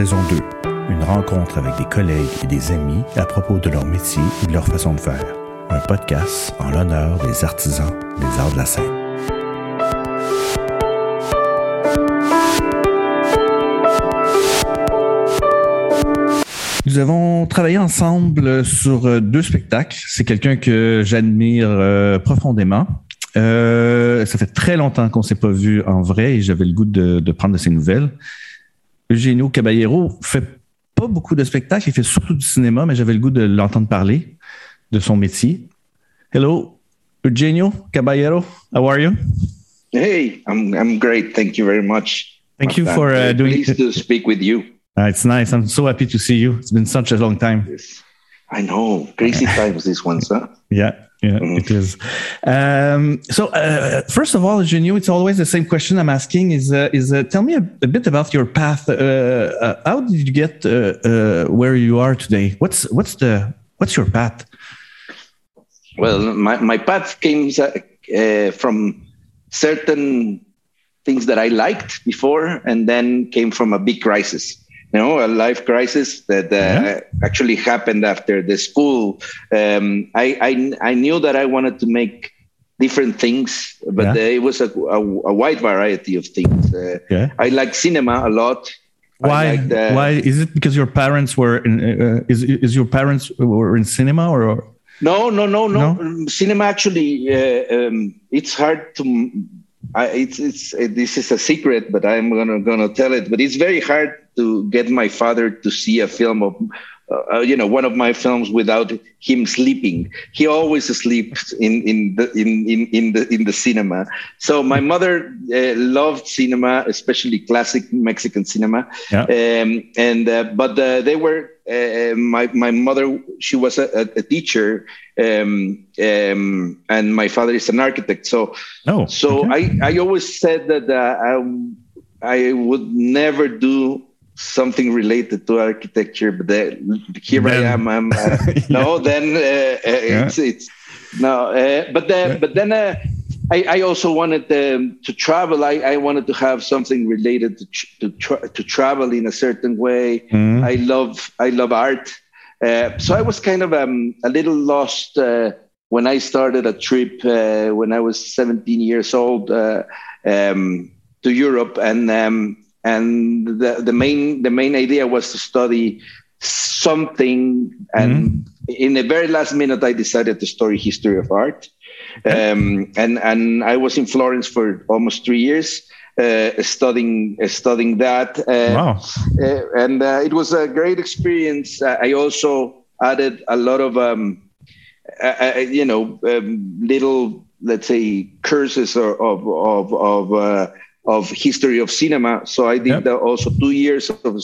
Saison 2. Une rencontre avec des collègues et des amis à propos de leur métier et de leur façon de faire. Un podcast en l'honneur des artisans des arts de la scène. Nous avons travaillé ensemble sur deux spectacles. C'est quelqu'un que j'admire euh, profondément. Euh, ça fait très longtemps qu'on s'est pas vu en vrai et j'avais le goût de, de prendre de ses nouvelles. Eugenio Caballero fait pas beaucoup de spectacles, il fait surtout du cinéma, mais j'avais le goût de l'entendre parler de son métier. Hello, Eugenio Caballero, how are you? Hey, I'm I'm great. Thank you very much. Thank you for uh, doing. Pleased to speak with you. Uh, it's nice. I'm so happy to see you. It's been such a long time. Yes. I know, crazy times this one, sir. Yeah, yeah, mm. it is. Um, so, uh, first of all, Eugenio, it's always the same question I'm asking: is uh, is uh, tell me a, a, bit about your path. Uh, uh, how did you get uh, where you are today? What's what's the what's your path? Well, my my path came from certain things that I liked before, and then came from a big crisis you know, a life crisis that uh, yeah. actually happened after the school. Um, I, I, I knew that I wanted to make different things, but yeah. uh, it was a, a, a, wide variety of things. Uh, yeah. I like cinema a lot. Why? Liked, uh, why is it because your parents were in? Uh, is is your parents were in cinema or? No, no, no, no. no? Cinema actually, uh, um, it's hard to I, it's it's it, this is a secret, but I'm gonna gonna tell it. But it's very hard to get my father to see a film of, uh, you know, one of my films without him sleeping. He always sleeps in in the in in, in the in the cinema. So my mother uh, loved cinema, especially classic Mexican cinema. Yeah. Um, and uh, but uh, they were uh, my my mother. She was a, a teacher um, um, and my father is an architect. So, oh, so okay. I, I always said that uh, I, I would never do something related to architecture, but then, here then, I am. I'm, uh, yeah. No, then uh, uh, yeah. it's, it's no, uh, but then, yeah. but then. Uh, I, I, also wanted um, to travel. I, I, wanted to have something related to to, tra- to travel in a certain way. Mm. I love I love art. Uh, so I was kind of um, a little lost uh, when I started a trip uh, when I was 17 years old uh, um, to Europe, and um, and the, the main the main idea was to study something. And mm-hmm. in the very last minute, I decided to study history of art. Um, and and I was in Florence for almost three years uh, studying uh, studying that. Uh, wow. and it was a great experience. I also added a lot of um, you know um, little let's say curses or, of of of uh, of history of cinema. So I did yep. also two years of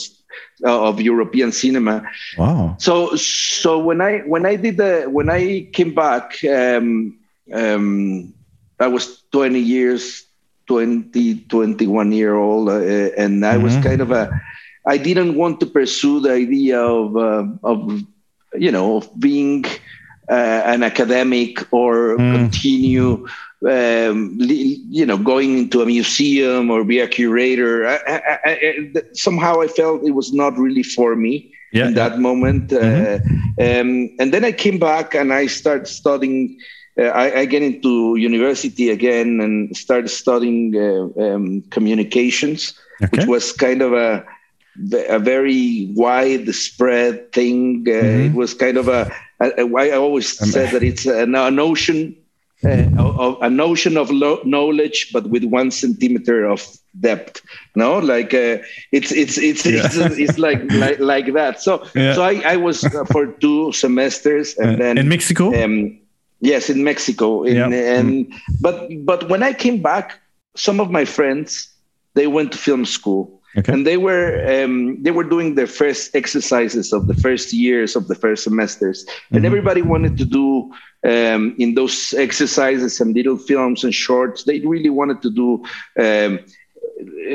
uh, of European cinema. Wow. So so when I when I did the when I came back, um, um, I was 20 years 20, 21 year old, uh, and I mm-hmm. was kind of a. I didn't want to pursue the idea of uh, of you know of being uh, an academic or mm. continue um, you know going into a museum or be a curator. I, I, I, somehow I felt it was not really for me. Yeah, in that yeah. moment, mm-hmm. Uh, um, and then I came back and I started studying uh, I, I, get into university again and started studying uh, um, communications, okay. which was kind of a a very widespread thing. Uh, mm-hmm. It was kind of a, a, a I always um, said that it's a, a notion. Uh, a notion of lo- knowledge, but with one centimeter of depth. No, like uh, it's it's it's yeah. it's, it's like, like like that. So yeah. so I, I was uh, for two semesters, and then in Mexico. Um, Yes, in Mexico. In, And but but when I came back, some of my friends they went to film school, okay. and they were um, they were doing their first exercises of the first years of the first semesters, mm-hmm. and everybody wanted to do um, in those exercises and little films and shorts. They really wanted to do. Um,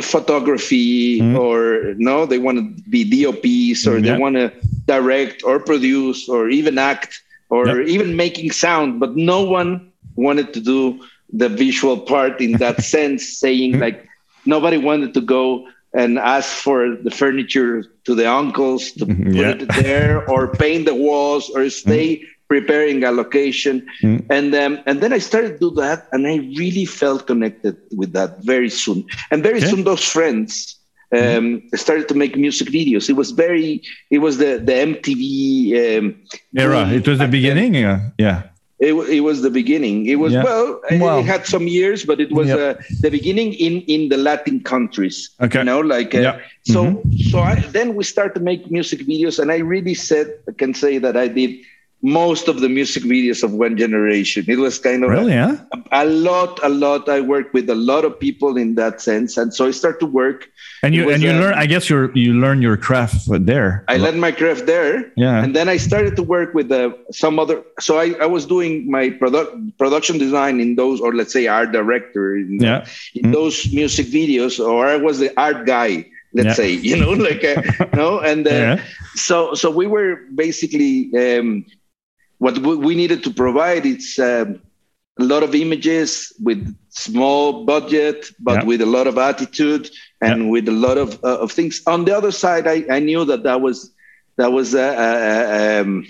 photography mm-hmm. or no they want to be dops or mm-hmm. they want to direct or produce or even act or yep. even making sound, but no one wanted to do the visual part in that sense, saying mm-hmm. like nobody wanted to go and ask for the furniture to the uncles to mm-hmm. put yeah. it there or paint the walls or stay mm. preparing a location mm. and um, and then i started to do that and i really felt connected with that very soon and very okay. soon those friends um, started to make music videos. It was very, it was the the MTV um, era. It was the beginning. Yeah, yeah. It, it was the beginning. It was yeah. well, well, it had some years, but it was uh, the beginning in in the Latin countries. Okay, you know, like uh, so. Mm-hmm. So I, then we start to make music videos, and I really said I can say that I did most of the music videos of one generation. It was kind of really, a, a, lot, a lot. I worked with a lot of people in that sense, and so I start to work. And you and you uh, learn. I guess you you learn your craft there. I learned my craft there. Yeah. And then I started to work with uh, some other. So I, I was doing my product production design in those, or let's say art director in, yeah. in mm. those music videos, or I was the art guy let's yeah. say you know like uh, no and uh, yeah. so so we were basically um, what we needed to provide is um, a lot of images with small budget, but with a lot of attitude and with a lot of, uh, of things. On the other side, I, I knew that that was that was uh, uh, um,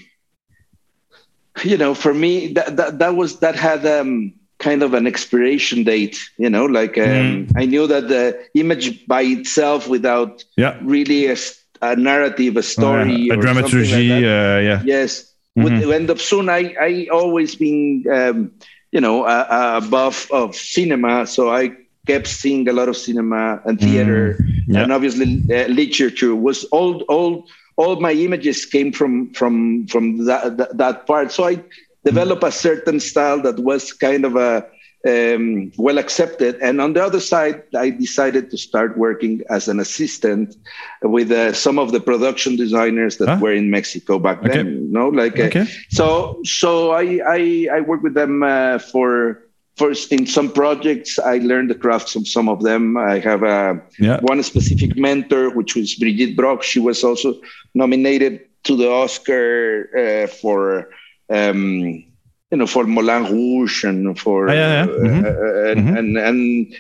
you know for me that, that that was that had um, kind of an expiration date. You know, like um, mm. I knew that the image by itself, without yeah. really a, a narrative, a story, a dramaturgy, like uh, yeah, yes mm-hmm. would end up soon. I I always been um, you know a, a buff of cinema, so I kept seeing a lot of cinema and theater, mm, yeah. and obviously uh, literature was all all all my images came from from from that that, that part. So I developed mm. a certain style that was kind of a um, well accepted. And on the other side, I decided to start working as an assistant with uh, some of the production designers that huh? were in Mexico back okay. then. You know, like uh, so. So I I, I worked with them uh, for. First, in some projects, I learned the crafts of some of them. I have a, yeah. one specific mentor, which was Brigitte Broch. She was also nominated to the Oscar uh, for um, you know, for Moulin Rouge and for oh, yeah, yeah. Mm-hmm. Uh, and, mm-hmm. and, and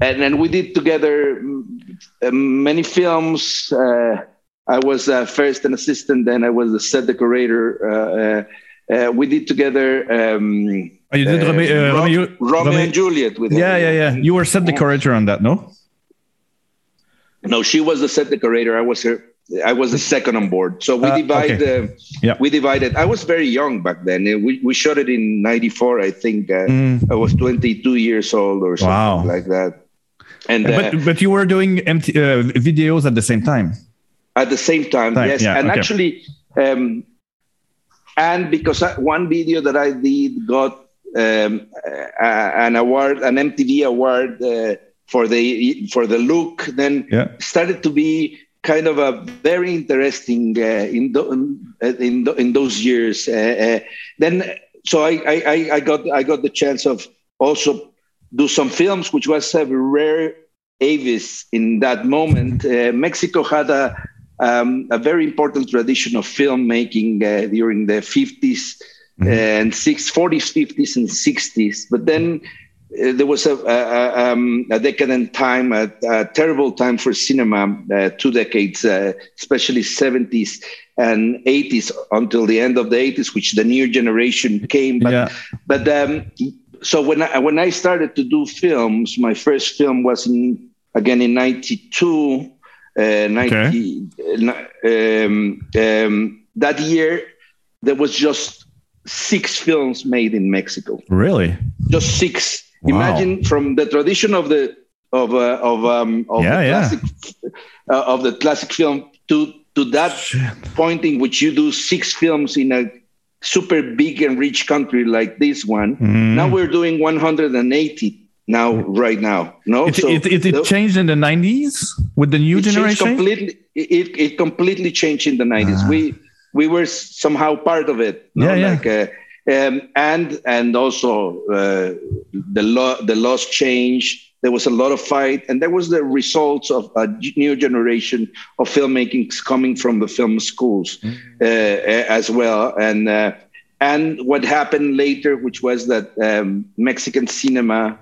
and and we did together uh, many films. Uh, I was uh, first an assistant, then I was the set decorator. Uh, uh, we did together. Um, oh, you did Romeo, Romeo, Romeo and Juliet with yeah, him. yeah, yeah. You were set decorator on that, no? No, she was the set decorator. I was her I was the second on board. So we uh, divided. Okay. Uh, yeah. We divided. I was very young back then. Uh, we, we shot it in '94. I think uh, mm. I was 22 years old or something wow. like that. And but uh, but you were doing MTV uh, videos at the same time. At the same time, time. yes. Yeah, and okay. actually, um, and because I, one video that I did got um, an award, an MTV award for the for the look, then yeah. started to be kind of a very interesting uh, in, the, in, the, in those years. Uh, uh, then, so I, I, I got I got the chance of also do some films, which was a rare avis in that moment. Uh, Mexico had a um, a very important tradition of filmmaking uh, during the 50s mm-hmm. and 60s, 40s, 50s, and 60s. But then uh, there was a, a, um, a decadent time, a, a, terrible time for cinema, uh, two decades, uh, especially 70s and 80s until the end of the 80s, which the new generation came. But, yeah. but um, so when I, when I started to do films, my first film was in, again in 92. Uh, 90, okay. um, um, that year, there was just six films made in Mexico. Really? Just six Wow. Imagine from the tradition of the of uh, of um, of yeah, the classic uh, of the classic film to to that Shit. point in which you do six films in a super big and rich country like this one. Mm. Now we're doing 180 now right now. No, it, so it, it, it the, changed in the 90s with the new generation. Completely, it, it completely changed in the 90s. Ah. We we were somehow part of it. No? Yeah, like, yeah. Uh, um, and and also uh, the law the laws changed. There was a lot of fight, and there was the results of a new generation of filmmaking coming from the film schools mm. uh, as well. And uh, and what happened later, which was that um, Mexican cinema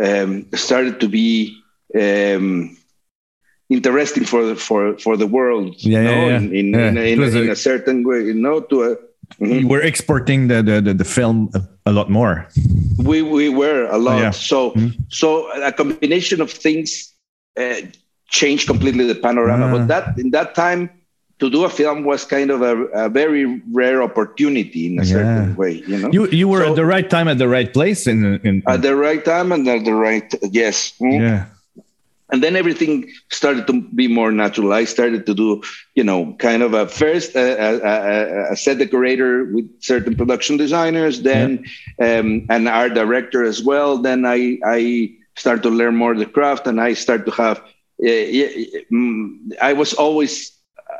um, started to be um, interesting for the for for the world. Yeah, you know, yeah, in in, yeah. in, a, in, a, in a certain way, you know, to a. mhm. We're exporting the, the, the, the film a, lot more. We we were a lot. yeah. So Mhm. so a combination of things uh, changed completely the panorama. Ah. But that in that time. To do a film was kind of a, a very rare opportunity in a certain way, you know. You you were So- at the right time at the right place in in, at the right time and at the right yes Mm. yeah. And then everything started to be more natural. I started to do you know kind of a first a, a, a- a set decorator with certain production designers then um, an art director as well. Then i i started to learn more the craft and i started to have uh, mm, i was always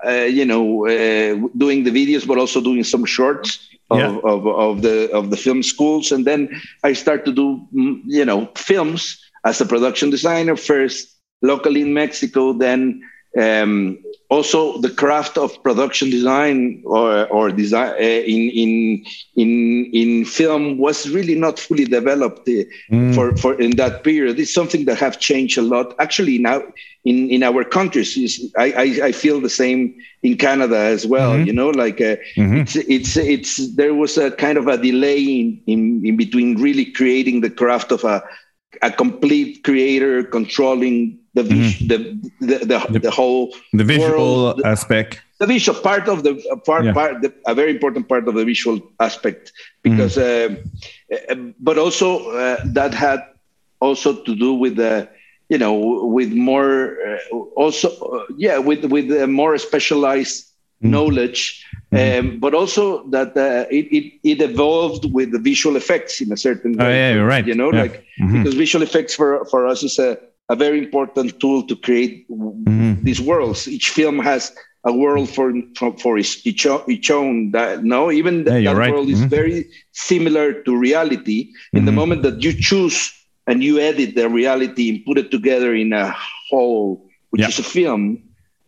uh, you know uh, doing the videos but also doing some shorts of, Yeah. of, of the of the film schools. And then i start to do mm, you know films as a production designer. First locally in Mexico, then um, also the craft of production design or, or design uh, in, in, in, in film was really not fully developed uh, Mm. for, for in that period. It's something that have changed a lot. Actually, now in, in our countries, I, I, I feel the same in Canada as well. Mhm. You know, like uh, Mhm. it's it's it's there was a kind of a delay in, in, in between really creating the craft of a a complete creator controlling the vis- the, the, the the whole The visual world, aspect. the visual part of the part, Yeah. part the, a very important part of the visual aspect because uh, uh, but also uh, that had also to do with the you know with more uh, also uh, yeah with with more specialized knowledge um, but also that uh, it, it it evolved with the visual effects in a certain Oh, way yeah, you're right. you know Yeah. like Mhm. because visual effects for for us is a, a very important tool to create Mhm. these worlds. Each film has a world for for, for its, each, each own. That no, even that, Yeah, that right. world is Mhm. very similar to reality. In the Mhm. moment that you choose and you edit the reality and put it together in a whole, which Yeah. is a film,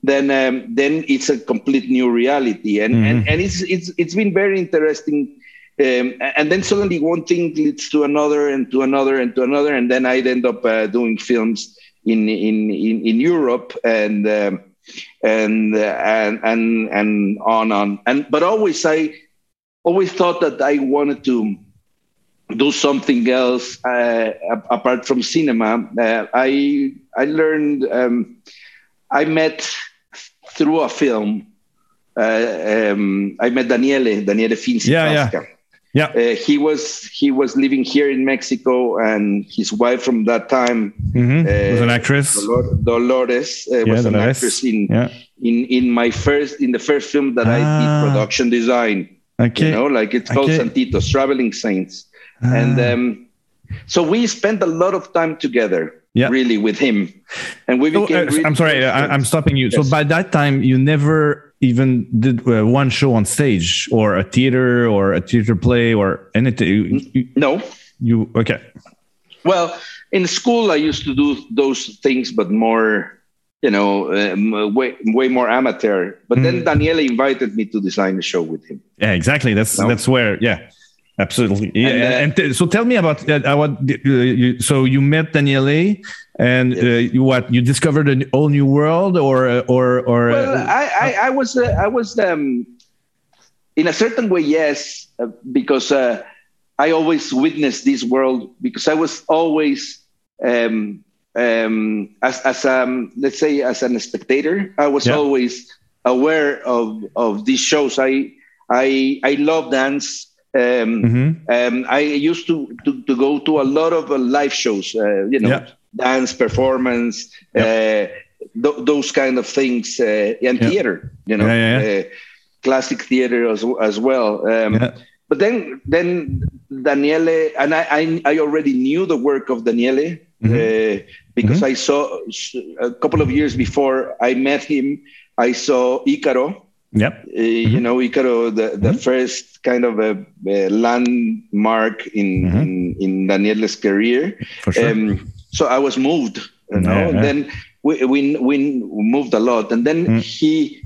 then um, then it's a complete new reality. And and, Mhm. and it's it's it's been very interesting. Um, and then suddenly one thing leads to another and to another and to another, and then I'd end up uh, doing films in in in, in Europe and um, and uh, and and and on on and but always I always thought that I wanted to do something else uh, apart from cinema. Uh, I I learned um, I met through a film. Uh, um, I met Daniele Daniele Finzi. Yeah, yeah. Yeah. Uh, he was he was living here in Mexico, and his wife from that time, Mhm. was an uh, actress. Dolor- Dolores, uh, Yeah, was an actress in, Yeah. in in my first in the first film that I Ah. did production design. Okay. You know, like it's called Okay. Santitos, Traveling Saints, and Ah. um, so we spent a lot of time together, Yeah. really, with him, and we became. uh, really I'm sorry, I, I'm stopping you. Yes. So by that time, you never even did uh, one show on stage, or a theater, or a theater play, or anything. You, you, No, you okay? Well, in school, I used to do those things, but more, you know, um, way way more amateur. But then Mm. Daniele invited me to design a show with him. Yeah, exactly. That's No? that's where. Yeah, absolutely. Yeah, And, uh, and, t- so tell me about uh, uh, what. Uh, you, so you met Daniele, and uh, you what? You discovered a whole new world, or uh, or or. Well, I, I, I was, uh, I was, um, in a certain way, yes, uh, because uh, I always witnessed this world because I was always, um, um, as, as um, let's say, as an spectator, I was Yeah. always aware of of these shows. I, I, I love dance. Um, mhm. um, I used to, to, to go to a lot of uh, live shows, uh, you know, Yeah. dance performance, uh, th- those kind of things, uh, and Yeah. theater, you know, Yeah, yeah, Uh, classic theater as, as well. Um, Yeah. But then, then Daniele, and I, I, I already knew the work of Daniele Mm-hmm. uh, because I saw a couple of years before I met him. I saw Icaro, Yep. uh, you know, Icaro, the, the first kind of a, a landmark in, Mhm. in in Daniele's career. For sure. Um, so I was moved, you know. Yeah, yeah. Then we, we we moved a lot, and then Mm. he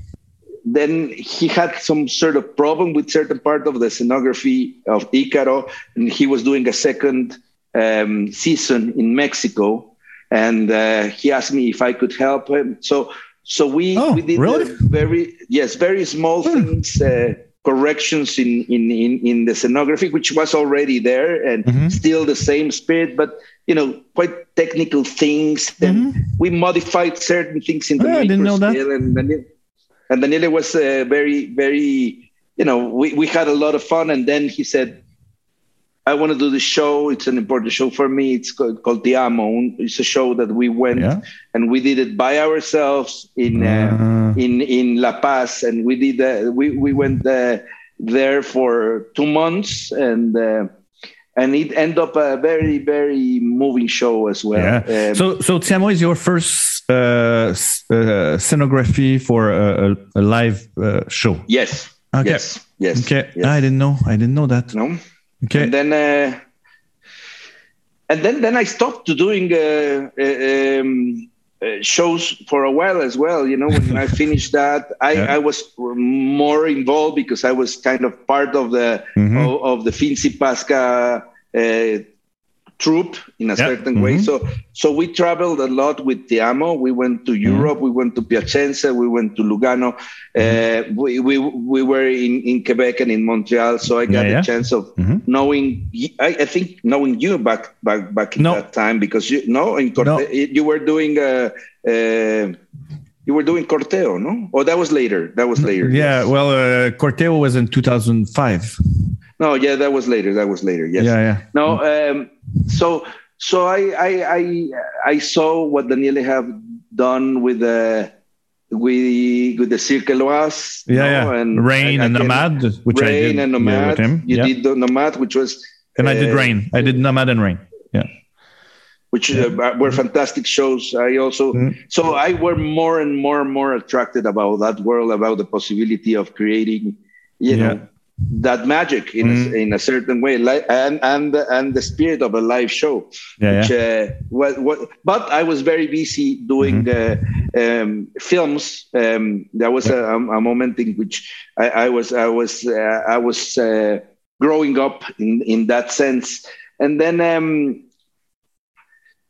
then he had some sort of problem with certain part of the scenography of Icaro, and he was doing a second um, season in Mexico. and uh, he asked me if I could help him. So so we oh, we did really? very yes very small hmm. things. Uh, corrections in, in, in, in the scenography, which was already there and mm-hmm. still the same spirit, but you know, quite technical things. And mm-hmm. we modified certain things in the oh, I didn't know that. And, Daniele, and Daniele was uh, very, very, you know, we, we had a lot of fun. And then he said, I want to do the show. It's an important show for me. It's called, called Ti Amo. It's a show that we went yeah. and we did it by ourselves in uh, uh. in in La Paz, and we did uh, we we went uh, there for two months, and uh, and it ended up a very very moving show as well. Yeah. Um, so so Ti Amo is your first uh, scenography for a, a live show. Yes. Okay. Yes. Yes. Okay. Yes. I didn't know. I didn't know that. No. Okay. And then, uh, and then, then I stopped doing uh, uh, um, uh, shows for a while as well. You know, when I finished that, I, yeah. I was more involved because I was kind of part of the mm-hmm. of, of, the Finzi Pasca uh, troupe in a certain mm-hmm. way. So so we traveled a lot with Ti Amo. We went to mm-hmm. Europe. Mm-hmm. We went to Piacenza. We went to Lugano. Mm-hmm. Uh, we, we we were in, in Quebec and in Montreal. So I got yeah, yeah. chance of mm-hmm. knowing. I, I, think knowing you back back back in no. that time because you know in Corte- no. you were doing. Uh, uh, you were doing Corteo, no? Oh, that was later. That was later. Yeah, yes. well, uh, Corteo was in 2005. No, yeah, that was later. That was later. Yes. Yeah, yeah. No, um, so so I I I, I saw what Daniele have done with the with with the Cirque Éloize. Yeah, know, yeah. And Rain and Nomad, which Rain I did and Nomad. Yeah, You yeah. did the Nomad, which was. And uh, I did uh, Rain. I did Nomad and Rain. Yeah. Which uh, were fantastic shows. I also mm. so I were more and more and more attracted about that world, about the possibility of creating, you know, that magic in, mm. a, in a certain way like, and and and the spirit of a live show yeah, which, yeah. Uh, what, what, but i was very busy doing mm-hmm. uh, um, films um, there was a, a, moment in which i, I was i was uh, i was uh, growing up in in that sense and then um,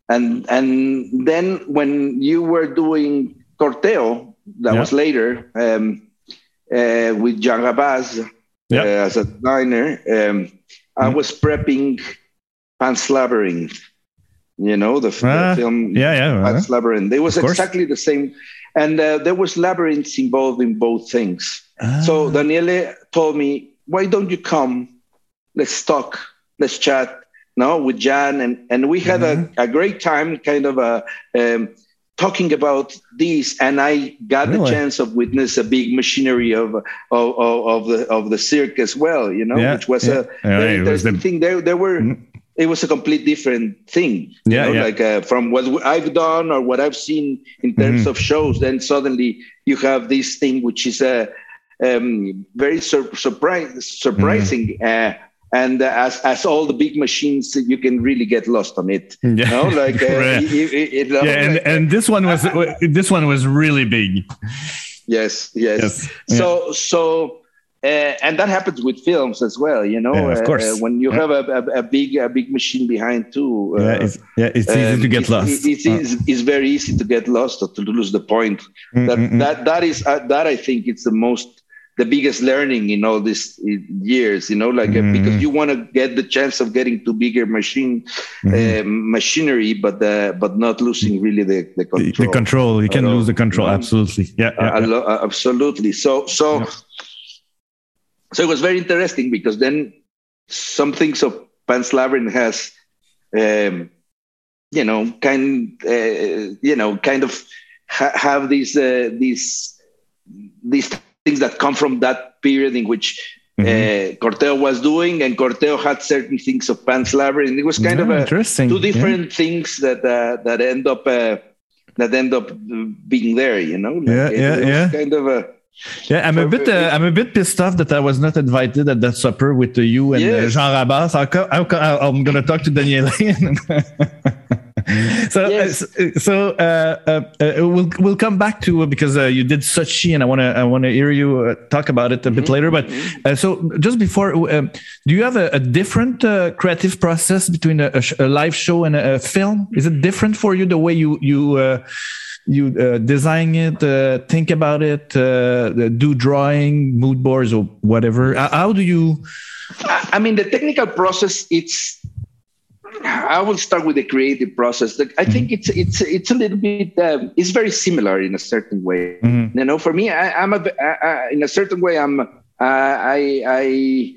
and and then when you were doing corteo that yeah. was later um, uh, with Jean Rabasse yep. uh, as a diner, um, mm-hmm. I was prepping Pan's Labyrinth. You know the, uh, the film, yeah, yeah, Pan's Labyrinth. It was exactly the same, and uh, there was labyrinths involved in both things. Ah. So Daniele told me, "Why don't you come? Let's talk. Let's chat." No, with Jan, and and we had mm-hmm. a, a great time, kind of a. Um, talking about this, and I got really? the chance of witness a big machinery of of, of, of the of the cirque as well. You know, yeah, which was yeah. a very interesting the... thing. There there were. Mm-hmm. It was a complete different thing, yeah, know, like uh, from what I've done or what I've seen in terms mm-hmm. of shows. Then suddenly you have this thing, which is a um, very sur- surprise, surprising mm-hmm. uh, and uh, as as all the big machines you can really get lost on it yeah. you know like uh, it, it, it, yeah and, like, and this one was this one was really big yes yes, yes. so yeah. so uh, and that happens with films as well you know yeah, of course. Uh, when you have a, a, a, big a big machine behind too uh, yeah, it's, yeah, it's easy um, to get lost it's, it's, it's, very easy to get lost or to lose the point mm-hmm. that mm. that that is uh, that i think it's the most the biggest learning in all these years you know like mm-hmm. because you want to get the chance of getting to bigger machine mm-hmm. uh, machinery but uh, but not losing really the, the control the control you can lose the control absolutely yeah, yeah, yeah. Absolutely so so yeah. so it was very interesting because then some things of Pan's Labyrinth has um, you know kind uh, you know kind of ha- have these uh, these these things that come from that period in which mm-hmm. uh, Corteo was doing, and Corteo had certain things of Pan's Labyrinth. It was kind of a, interesting. two different yeah. things that uh, that end up uh, that end up being there. You know, like yeah, yeah, yeah. Kind of a. Yeah, I'm a bit. Uh, I'm a bit pissed off that I was not invited at that supper with you and uh, yes. Jean Rabasse. I'm gonna talk to Daniel. so, uh, yes. uh, so uh, uh, uh, we'll we'll come back to because you did Sochi, and I want to I want to hear you talk about it a bit mm-hmm. later. But mm-hmm. so just before, um, do you have a, a different creative process between a, a, live show and a, film? Is it different for you the way you you you design it, think about it, do drawing, mood boards, or whatever? How do you? I mean, the technical process it's I will start with the creative process. I think mm-hmm. it's it's it's a little bit um, it's very similar in a certain way. Mm-hmm. You know, for me, I, am a I, I, in a certain way. I'm uh, I I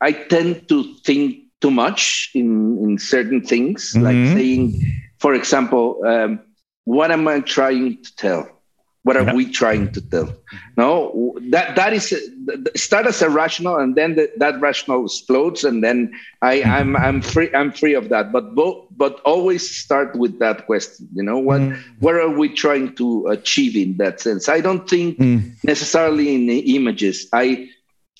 I tend to think too much in in certain things, mm-hmm. like saying, for example, um, what am I trying to tell? What are yeah. we trying to tell? No, that that is start as a rational, and then the, that rational explodes, and then I, mm-hmm. I'm I'm free I'm free of that. But both but always start with that question. You know what mm. what are we trying to achieve in that sense? I don't think mm. necessarily in the images. I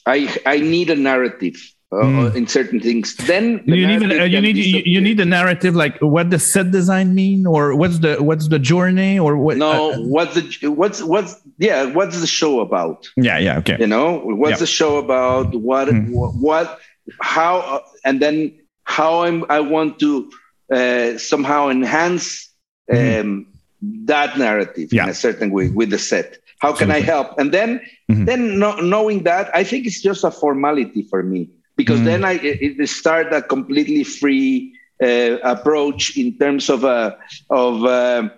I I need a narrative mm. in certain things. Then the you need a, you need you, you, need a narrative like what the set design mean or what's the what's the journey or what? No, uh, what's the what's what's yeah what's the show about? Yeah, yeah, okay. You know what's yeah. the show about? What mm. what, what how uh, and then how I'm I want to uh, somehow enhance mm. um, that narrative yeah. in a certain way with the set. How can I help? And then, mm-hmm. then no, knowing that, I think it's just a formality for me because mm. then I it, start a completely free uh, approach in terms of uh, of uh,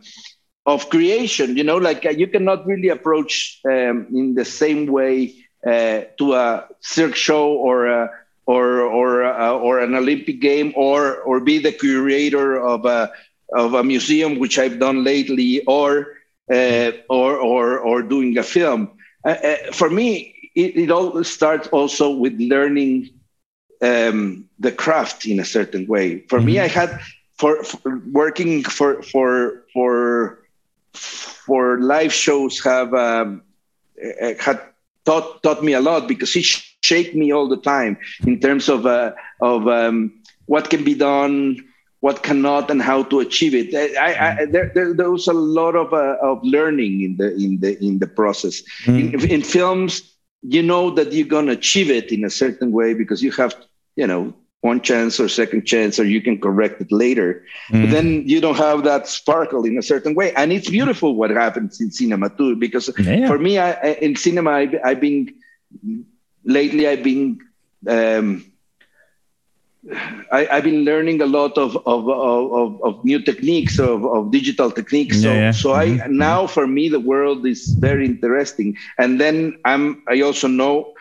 of creation. You know, like uh, you cannot really approach um, in the same way uh, to a cirque show or a, or or uh, or an Olympic game or or be the curator of a of a museum, which I've done lately, or or or or doing a film. for me, it, it all starts also with learning um, the craft in a certain way. For mm-hmm. me, I had for, for, working for for for for live shows have um, eh, had taught taught me a lot because it shaped me all the time in terms of uh, of um, what can be done, what cannot, and how to achieve it. I, I, mm-hmm. there, there, there, was a lot of uh, of learning in the in the in the process. Mm-hmm. In, in films, you know that you're going to achieve it in a certain way because you have you know one chance or second chance or you can correct it later mm. but then you don't have that sparkle in a certain way and it's beautiful what happens in cinema too because yeah. for me I, in cinema I've, I've, been lately i've been um, I, have been learning a lot of of, of, of new techniques of, of digital techniques. So, yeah, yeah. so mm-hmm. I now for me the world is very interesting. And then I'm I also know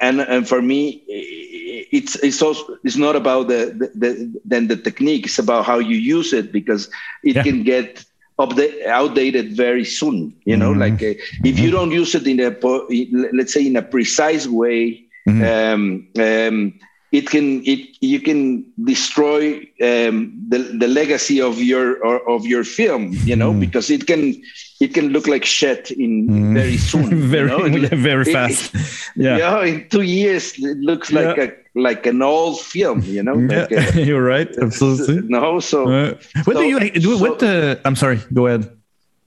and and for me it's it's also it's not about the the, the then the technique it's about how you use it because it yeah. can get update, outdated very soon you know mm-hmm. like uh, if you mm-hmm. don't use it in a let's say in a precise way mm-hmm. um, um, it can it you can destroy um, the the legacy of your or, of your film you know mm. because it can it can look like shit in mm. very soon very you know? very fast it, yeah in two years it looks like yeah. a like an old film you know yeah, like a, you're right absolutely no so uh, what so, do you do so, what the i'm sorry go ahead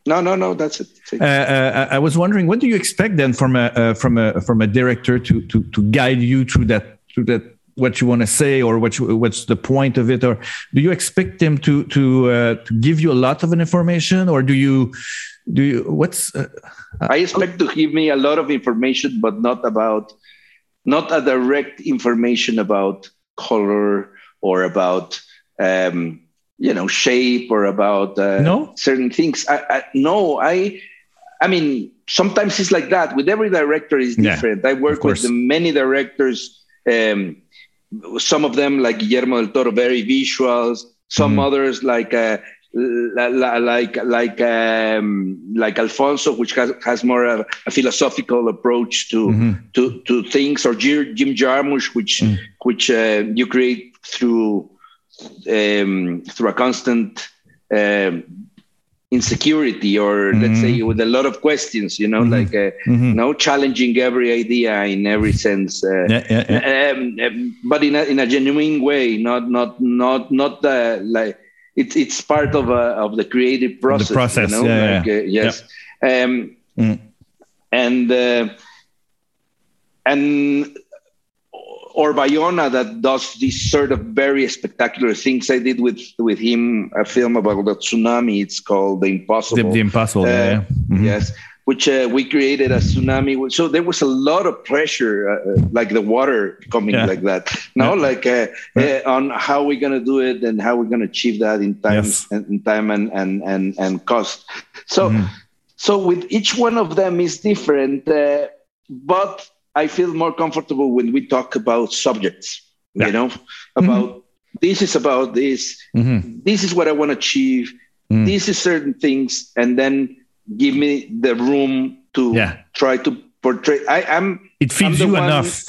no, no, no. That's it. Uh, uh, I was wondering, what do you expect then from a uh, from a from a director to to to guide you through that through that what you want to say or what you, what's the point of it or do you expect them to to uh, to give you a lot of information or do you do you what's uh, i expect to give me a lot of information but not about not a direct information about color or about um, you know shape or about uh, no? certain things. I, I, no i i mean sometimes it's like that. With every director is different. Yeah, i work with many directors um, some of them like Guillermo del Toro, very visuals. Some mm others like uh, like like um, like Alfonso, which has, has more a, a philosophical approach to mm-hmm. to to things, or Jim Jarmusch, which mm. which uh, you create through um, through a constant um, insecurity or mm-hmm. let's say mm-hmm. with a lot of questions you know mm-hmm. like uh, mm-hmm. know challenging every idea in every sense uh, yeah, yeah, yeah. Um, um, but in a, in a genuine way not not not not uh, like it's it's part of uh, of the creative process. The process, you know? yeah, like, yeah. Uh, yes, yep. um, mm. and uh, and or Bayona that does these sort of very spectacular things. I did with with him a film about the tsunami. It's called The Impossible. The, the Impossible. Uh, yeah. Mm-hmm. Yes which uh, we created a tsunami. So there was a lot of pressure, uh, uh like the water coming yeah. like that. No, yeah. like uh, yeah. Uh, on how we're gonna do it and how we're gonna achieve that in time, yes. and, in time and and and and cost. So, mm-hmm. so with each one of them is different, uh, but I feel more comfortable when we talk about subjects. You know, about mm-hmm. this is about this. Mm-hmm. This is what I want to achieve. Mm. This is certain things, and then give me the room to yeah. try to portray. I am. It feeds you one, enough.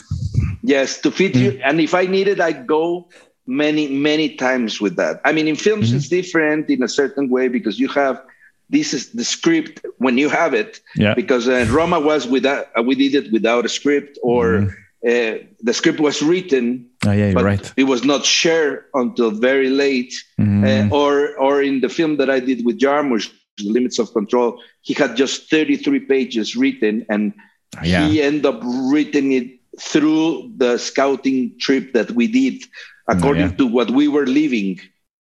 Yes, to feed mm. you. And if I need it, I go many, many times with that. I mean, in films, mm-hmm. it's different in a certain way because you have this is the script when you have it. Yeah. Because uh, Roma was without, uh, we did it without a script or. Mm. Uh, the script was written, oh, yeah, but right. it was not shared until very late. Mm. Uh, or, or in the film that I did with Jarmusch, the limits of control he had just 33 pages written and yeah. he ended up writing it through the scouting trip that we did according yeah. to what we were living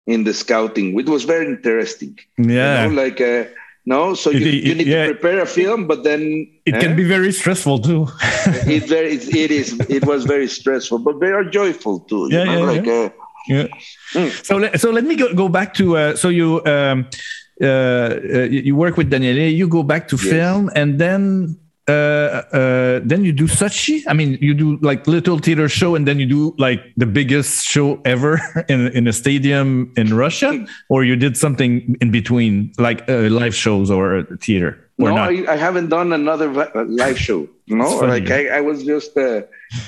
in the scouting it was very interesting yeah you know, like uh, no so you, it, you need yeah. to prepare a film but then it eh? can be very stressful too it very it, it is it was very stressful but very joyful too yeah, yeah, like, yeah. Uh, yeah. Mm. So, let, so let me go, go back to uh, so you um, you work with Daniele, you go back to yes. film, and then uh, uh, then you do Sochi. I mean, you do like little theater show, and then you do like the biggest show ever in in a stadium in Russia, or you did something in between, like uh, live shows or theater. Or no, I, I, haven't done another live show. No, like I, I, was just, uh,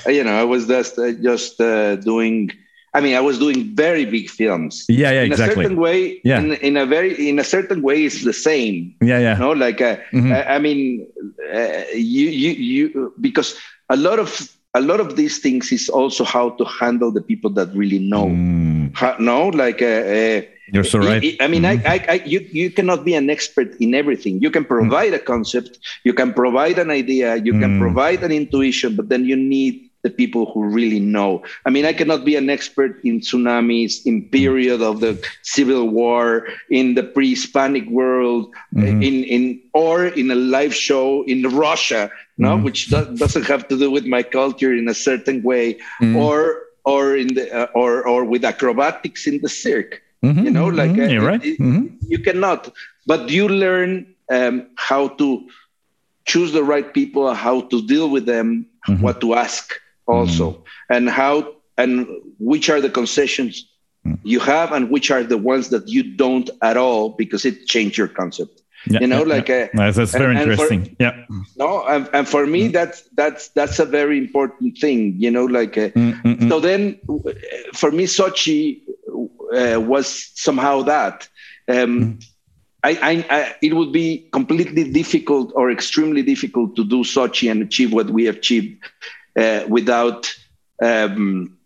you know, I was just just uh, doing I mean, I was doing very big films. Yeah, yeah, in exactly. a certain way, yeah. In, in, a very, in a certain way, it's the same. Yeah, yeah. You know, like, uh, mm-hmm. I, I, mean, uh, you, you, you, because a lot of, a lot of these things is also how to handle the people that really know. Mm. How, no, like, uh, uh you're so right. I, mean, mm-hmm. I, I, you, you cannot be an expert in everything. You can provide mm. a concept, you can provide an idea, you mm. can provide an intuition, but then you need the people who really know. I mean, I cannot be an expert in tsunamis, in period of the civil war, in the pre-Hispanic world, mm-hmm. in in or in a live show in Russia, no, mm-hmm. which do- doesn't have to do with my culture in a certain way, mm-hmm. or or in the uh, or or with acrobatics in the cirque. Mm-hmm. You know, like mm-hmm. uh, right. It, mm-hmm. you cannot, but you learn um, how to choose the right people, how to deal with them, what to ask also mm. and how and which are the concessions mm. you have and which are the ones that you don't at all because it changed your concept yeah, you know yeah, like yeah. Uh, that's very and, interesting and for, yeah no and, and for me mm. that's that's that's a very important thing you know like uh, mm, mm, mm. so then for me sochi uh, was somehow that um, I, I, I, it would be completely difficult or extremely difficult to do Sochi and achieve what we achieved uh, without um,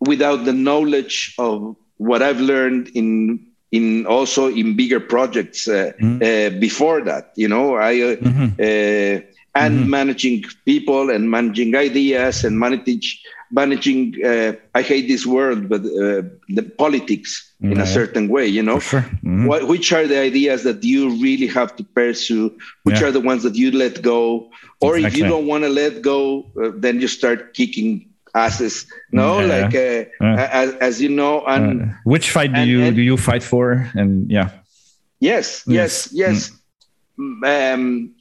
without the knowledge of what I've learned in in also in bigger projects uh, mm-hmm. uh, before that. You know, I uh, mm-hmm. Uh, and mm-hmm. managing people and managing ideas and managing managing. Uh, I hate this word, but the politics in a certain way you know sure. mm-hmm. what, which are the ideas that you really have to pursue which yeah. are the ones that you let go or exactly. if you don't want to let go uh, then you start kicking asses no yeah, like uh, as, as, you know and uh, which fight do and, you and, do you fight for and yeah yes yes yes, mm. um,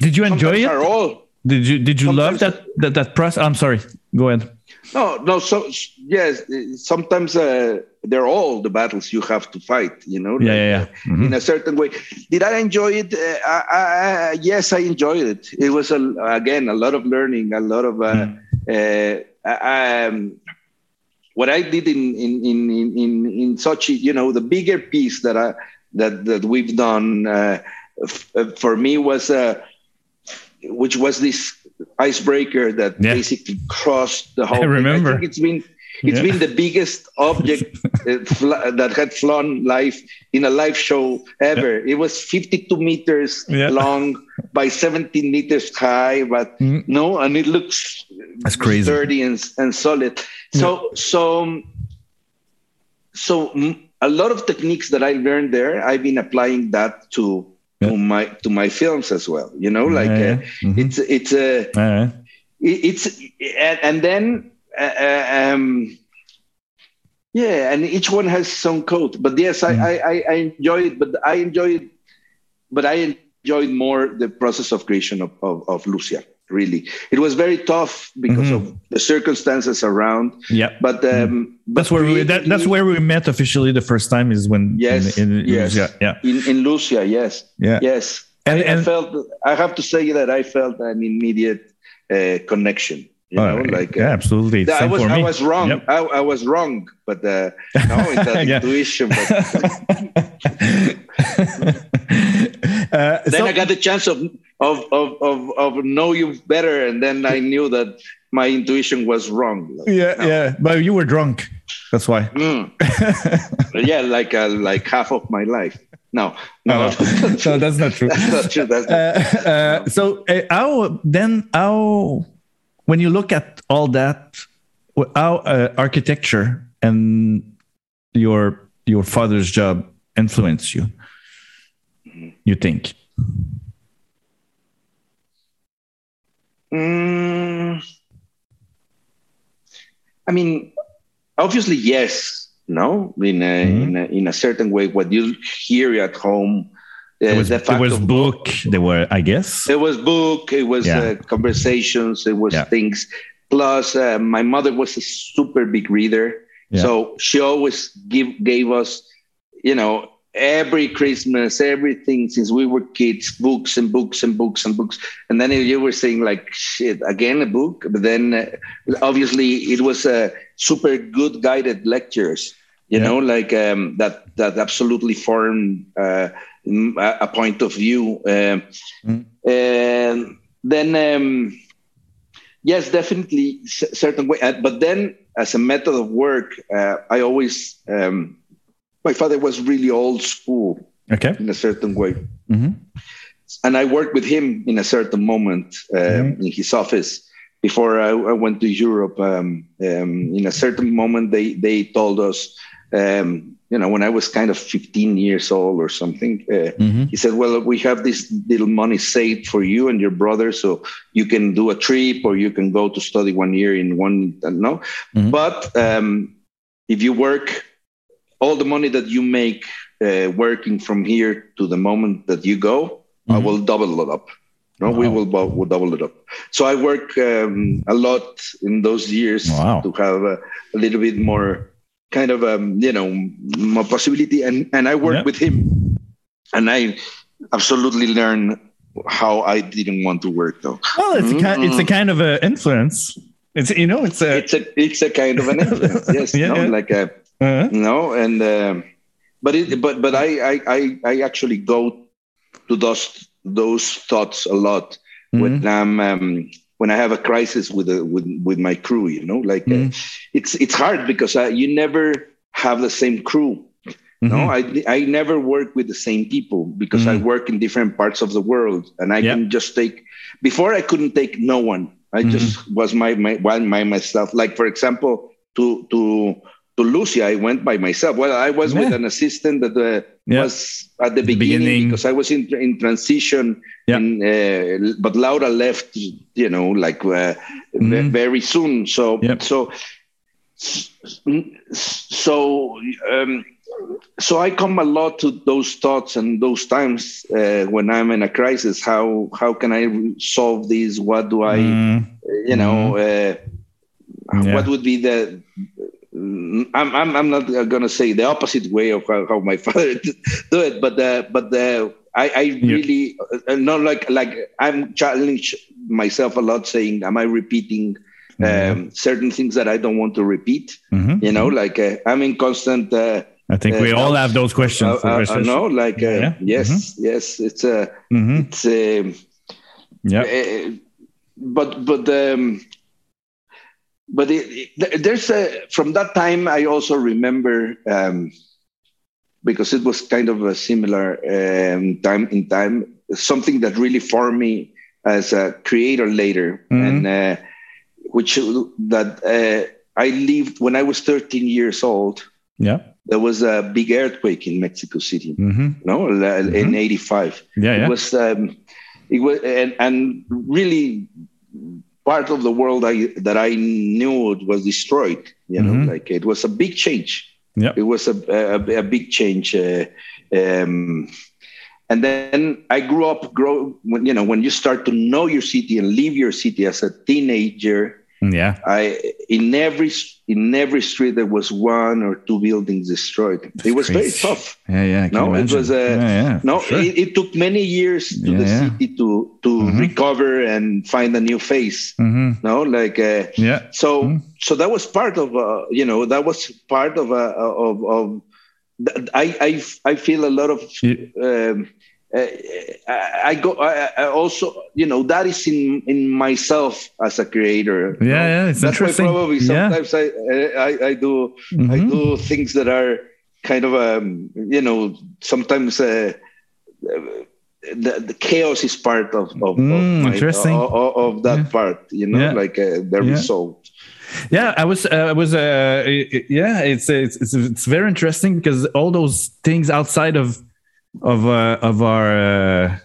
did you enjoy it all did you did you love that that that press i'm sorry go ahead no no so yes sometimes uh, they're all the battles you have to fight you know yeah, like, yeah, yeah. Mm-hmm. in a certain way did i enjoy it uh, I, I, yes i enjoyed it it was a, again a lot of learning a lot of uh, mm. um, what i did in in in in in sochi you know the bigger piece that i that that we've done uh, uh, for me was uh, which was this icebreaker that yeah. basically crossed the whole I remember I think it's been It's yeah. been the biggest object that had flown live in a live show ever. Yeah. It was 52 meters yeah. long by 17 meters high, but mm. no, and it looks That's crazy. sturdy and, and solid. So, so, so a lot of techniques that I learned there, I've been applying that to to my to my films as well. You know, like uh, mm-hmm. it's it's a uh, it's and, and then uh, uh, um, yeah, and each one has some code. But yes, mm. I, I I enjoy it, but I enjoy it, but I enjoyed more the process of creation of of, of Luzia. Really, it was very tough because mm-hmm. of the circumstances around. Yeah, but um, mm. but that's where we that, that's where we met officially the first time is when yes in, in yes Luzia. yeah in, in Luzia yes yeah yes and, I, and I felt I have to say that I felt an immediate uh, connection. You know, oh, like yeah, uh, absolutely. I was I was wrong. Yep. I, I, was wrong, but uh, no, it's that intuition. But, uh, then so, I got the chance of, of of of of know you better, and then I knew that my intuition was wrong. Like, yeah, no. yeah, but you were drunk. That's why. Mm. yeah, like uh, like half of my life. No, no, no, no that's not true. that's not true. That's not uh, uh, so uh, how then how when you look at all that, how uh, architecture and your your father's job influence you? You think? Mm, I mean, obviously, yes no in a, mm-hmm. in, a, in a certain way what you hear at home uh, it was, the was book there were i guess it was book it was yeah. uh, conversations it was yeah. things plus uh, my mother was a super big reader yeah. so she always give gave us you know every christmas everything since we were kids books and books and books and books and then you were saying like shit again a book but then uh, obviously it was a super good guided lectures you yeah. know like um, that that absolutely formed uh, a point of view uh, mm. and then um, yes definitely certain way uh, but then as a method of work uh, i always um, my father was really old school okay in a certain way mm-hmm. and i worked with him in a certain moment um, mm-hmm. in his office before I, I went to Europe, um, um, in a certain moment, they they told us um, you know, when I was kind of 15 years old or something, uh, mm-hmm. he said, "Well, we have this little money saved for you and your brother, so you can do a trip or you can go to study one year in one. No, mm-hmm. but um, if you work, all the money that you make uh, working from here to the moment that you go, mm-hmm. I will double it up. No, wow. we will we'll double it up. So I work um, a lot in those years wow. to have a, a little bit more kind of um, you know a possibility and and i worked with him and i absolutely learn how i didn't want to work though well it's mm-hmm. a kind, it's a kind of an influence it's you know it's a it's a it's a kind of an influence yes yeah, no, yeah. like a uh-huh. no and um, but it but but I, I i i actually go to those those thoughts a lot mm-hmm. when i'm um, when I have a crisis with a, with with my crew. You know, like uh, mm-hmm. it's it's hard because uh, you never have the same crew. Mm-hmm. No, I I never work with the same people because mm-hmm. I work in different parts of the world, and I yep. can just take. Before I couldn't take no one. I mm-hmm. just was my my one my myself. Like for example, to to to Luzia, I went by myself. Well, I was yeah. with an assistant that uh, yeah. was at the, beginning, beginning, because I was in in transition. Yeah. In, uh, but Laura left, you know, like uh, mm. very soon. So yep. so so um, so I come a lot to those thoughts and those times uh, when I'm in a crisis. How how can I solve this? What do I, mm. you know, mm. what would be the I'm, I'm, I'm not going to say the opposite way of how, how my father do it, but uh, but uh, I, I really uh, not like like I'm challenged myself a lot, saying, "Am I repeating mm-hmm. um, certain things that I don't want to repeat?" Mm-hmm. You know, like uh, I'm in constant. Uh, I think we all have those questions. I, know, like yeah. yes, mm-hmm. yes, it's a, mm-hmm. it's a, yeah, but but um, but it, it, there's a from that time I also remember um, because it was kind of a similar um, time in time something that really formed me as a creator later mm-hmm. and uh, which that uh, I lived when I was 13 years old. Yeah. There was a big earthquake in Mexico City. Mm-hmm. No, mm-hmm. in '85. Yeah, yeah. It was, um, it was, and, and really part of the world I, that I knew was destroyed. You know, mm-hmm. like it was a big change. Yeah, it was a, a, a big change. Uh, um, and then I grew up. Grow when you know when you start to know your city and leave your city as a teenager yeah. I in every in every street there was one or two buildings destroyed. That's it was crazy. very tough. Yeah, yeah. no, it was a uh, yeah, yeah, no. Sure. It, it, took many years to yeah, the city to to mm-hmm. recover and find a new face. Mm-hmm. No, like uh, yeah. So mm-hmm. so that was part of uh, you know that was part of uh, of of. I I I feel a lot of. Um, uh, I go. I, I, also, you know, that is in in myself as a creator. Yeah, yeah, it's That's interesting. why probably sometimes yeah. I, I I do mm-hmm. I do things that are kind of um you know sometimes uh, the, the chaos is part of of, mm, of, my, interesting. of, of that yeah. part. You know, yeah. like uh, the result. Yeah, I was, uh, I was, uh, yeah, it's, it's, it's, it's very interesting because all those things outside of of uh, of our uh,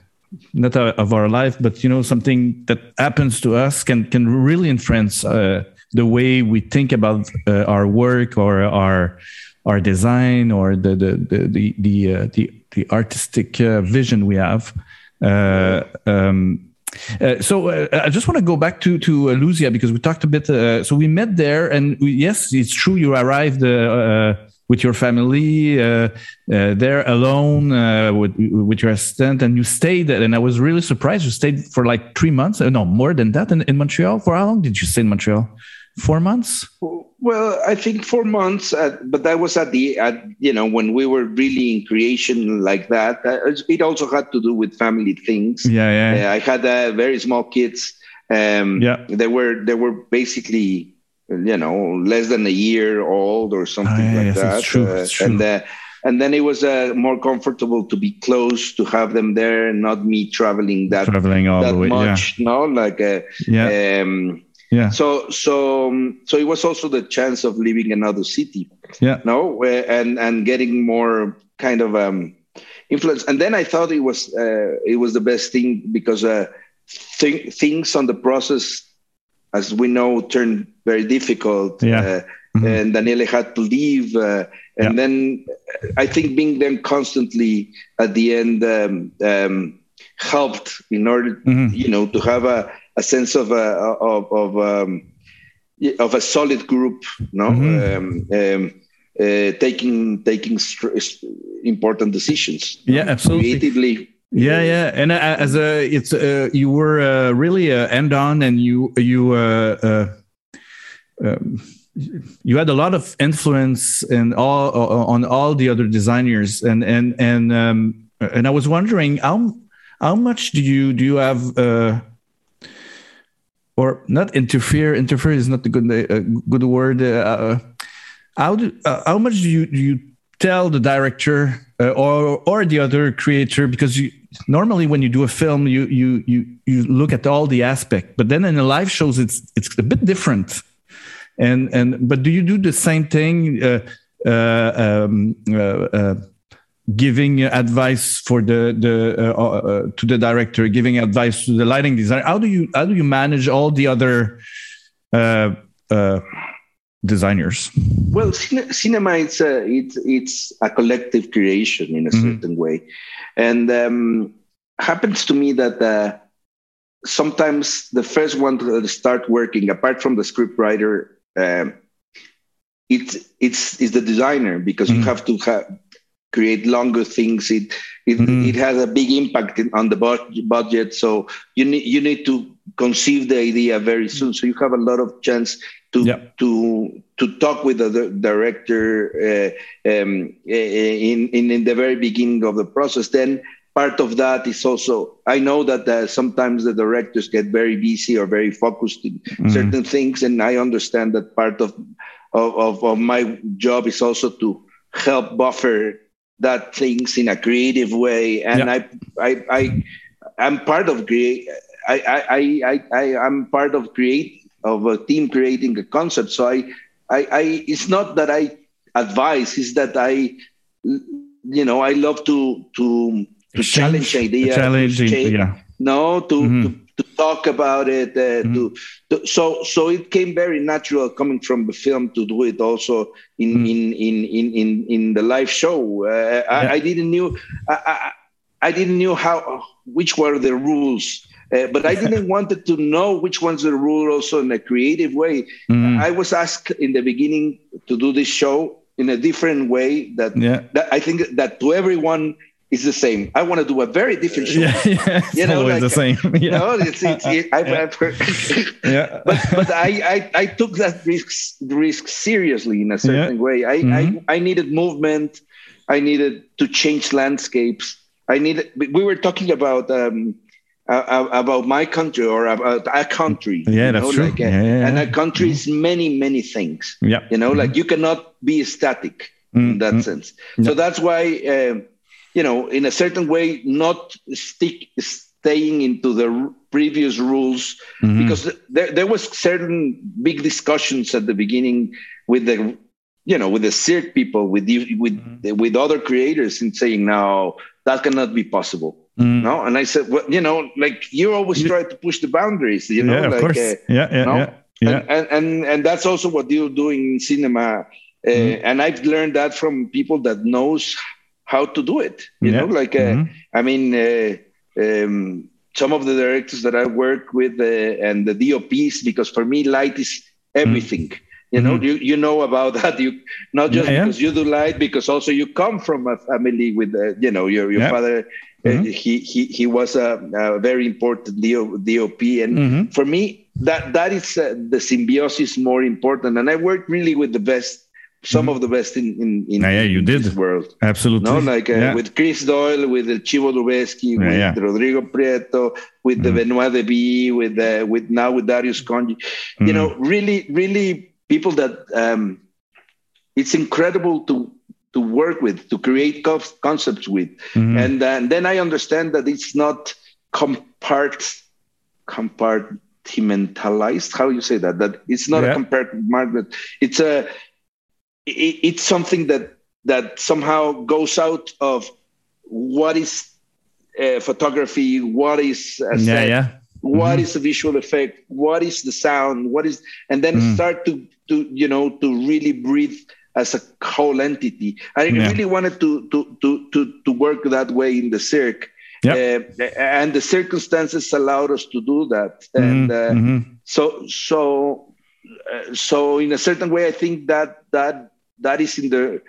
not uh, of our life, but you know something that happens to us can can really influence uh, the way we think about uh, our work or our our design or the the the the the, uh, the, the, artistic vision we have. Um, uh, so uh, I just want to go back to to uh, Luzia because we talked a bit. so we met there, and we, yes, it's true. You arrived with your family uh, uh, there alone uh, with with your assistant, and you stayed. And I was really surprised. You stayed for like three months. Uh, no, more than that in, in Montreal. For how long did you stay in Montreal? Four months. Well, I think four months, at, but that was at the at you know when we were really in creation like that. Uh, it also had to do with family things. Yeah, yeah. Uh, I had very small kids. Um, yeah, they were they were basically you know less than a year old or something oh, yeah, like yes, that true, uh, and uh, and then it was uh, more comfortable to be close to have them there and not me traveling that traveling all that the way much yeah. no like uh, yeah. um, yeah. so so um, so it was also the chance of leaving another city yeah. no and and getting more kind of um influence. And then i thought it was uh, it was the best thing because uh th- things on the process as we know, turned very difficult. Yeah. Uh, mm-hmm. And Daniele had to leave. Uh, and yeah. then I think being them constantly at the end um, um, helped in order, mm-hmm. you know, to have a, a sense of a, of of, um, of a solid group, no, mm-hmm. Um, um, uh, taking taking st- important decisions. Yeah, absolutely. Creatively, yeah, yeah, and uh, as a it's uh, you were uh, really uh, end on, and you you uh, uh, um, you had a lot of influence in all on all the other designers, and and and um, and I was wondering how how much do you do you have uh, or not interfere? Interfere is not a good good word. how do how much do you do you tell the director uh, or or the other creator because you normally when you do a film you you you you look at all the aspect but then in the live shows it's it's a bit different. And and but do you do the same thing uh, uh, um, uh, uh giving advice for the the uh, to the director giving advice to the lighting designer? How do you how do you manage all the other designers? Well, cine- cinema it's a, it's it's a collective creation in a mm-hmm. certain way, and um, happens to me that uh, sometimes the first one to start working, apart from the script writer, um, it's it's is the designer because mm-hmm. you have to have create longer things. It it, mm-hmm. it has a big impact on the budget. So you need you need to conceive the idea very soon. So you have a lot of chance to yep. to to talk with the director uh, um, in, in in the very beginning of the process. Then part of that is also I know that uh, sometimes the directors get very busy or very focused in mm-hmm. certain things, and I understand that part of, of of, of my job is also to help buffer that things in a creative way, and yeah. I I I I'm part of create. I I I I I'm part of create of a team creating a concept. So I I, I it's not that I advise, is that I you know I love to to to challenge, challenge ideas. Challenging, yeah. No, to, mm-hmm. to, to talk about it. Uh, mm-hmm. to, to, so so it came very natural coming from the film to do it also in mm-hmm. in, in, in in in the live show. Uh, yeah. I, I, didn't knew I, I, I, didn't knew how which were the rules. Uh, but I didn't wanted to know which ones the rule also in a creative way. Mm-hmm. I was asked in the beginning to do this show in a different way that, yeah. that I think that to everyone is the same. I want to do a very different show. Yeah, yeah it's you know, always like, the same. Yeah. You know, it's, it's, it, I've, yeah. I've heard. yeah. But but I, I I took that risk risk seriously in a certain yeah. way. I, mm-hmm. I I needed movement. I needed to change landscapes. I needed. We were talking about. Um, uh, about my country or about a country. Yeah, that's know, true. Like, uh, yeah, yeah, and a country is mm-hmm. many, many things. Yeah. You know, mm-hmm. like you cannot be static mm-hmm. in that mm-hmm. sense. So that's why uh, you know, in a certain way, not stick staying into the previous rules mm-hmm. because there, there was certain big discussions at the beginning with the you know with the cirque people with you with mm-hmm. with other creators and saying no that cannot be possible mm. no and i said well you know like you always try to push the boundaries you know yeah, like. Uh, yeah yeah, no? yeah yeah and, and, and and that's also what you're doing in cinema uh, mm. and i've learned that from people that knows how to do it. You yeah. know, like uh, mm-hmm. I mean, uh, um, some of the directors that I work with uh, and the DOPs, because for me, light is everything. Mm-hmm. You know, mm-hmm. you, you know about that. You not just yeah, because you do light, because also you come from a family with, uh, you know, your your father. Uh, mm-hmm. he he he was a, a very important DOP, and mm-hmm. for me, that that is uh, the symbiosis more important. And I work really with the best some mm-hmm. of the best in in, in, yeah, yeah you in did. this world. Absolutely. No, like uh, yeah. with Chris Doyle, with Chivo Lubezki, with yeah, Rodrigo Prieto, with mm-hmm. the Benoit Debie, with uh, with now with Darius Khondji. Mm-hmm. You know, really, really people that um, it's incredible to to work with, to create co- concepts with, mm-hmm. and, uh, and then I understand that it's not compart compartmentalized. How you say that? That it's not yeah. a compartment. It's a it, it's something that that somehow goes out of what is uh, photography, what is uh, yeah, yeah. what mm-hmm. is the visual effect, what is the sound, what is, and then mm. start to to you know to really breathe as a whole entity. I yeah. really wanted to to to to to work that way in the cirque. Yep. Uh, and the circumstances allowed us to do that, mm-hmm. and uh, mm-hmm. so so uh, so in a certain way, I think that that that is in the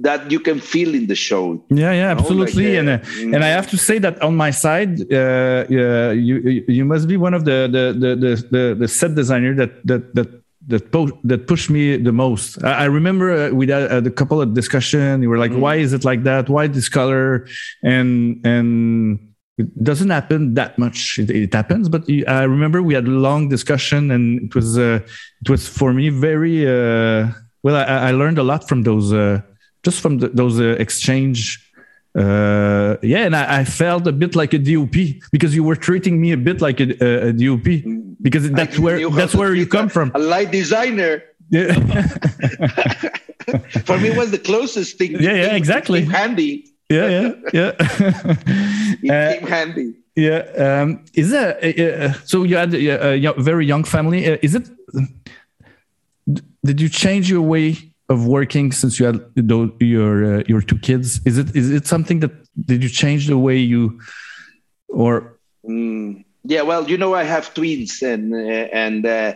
that you can feel in the show. Yeah, yeah, absolutely. Like, uh, and uh, and I have to say that on my side, uh, you you must be one of the the the the, the set designer that that that. That, po- that pushed me the most. I, I remember uh, we had a couple of discussion. You were like, mm. "Why is it like that? Why this color?" And and it doesn't happen that much. It, it happens, but I remember we had a long discussion, and it was uh, it was for me very uh, well, I, I learned a lot from those, uh, just from the, those uh, exchange. Uh, yeah, and I, I, felt a bit like a DOP because you were treating me a bit like a, a, a DOP because that's where that's where you come from. A light designer. Yeah. For me, it was the closest thing. Yeah, yeah, exactly. handy. Yeah, yeah, yeah. it uh, came handy. Yeah. Um, is that uh, uh, so? You had a, a, very young family. Uh, is it? Did you change your way of working since you had your uh, your two kids? Is it is it something that did you change the way you or? Mm, yeah, well, you know, I have twins, and uh, and uh,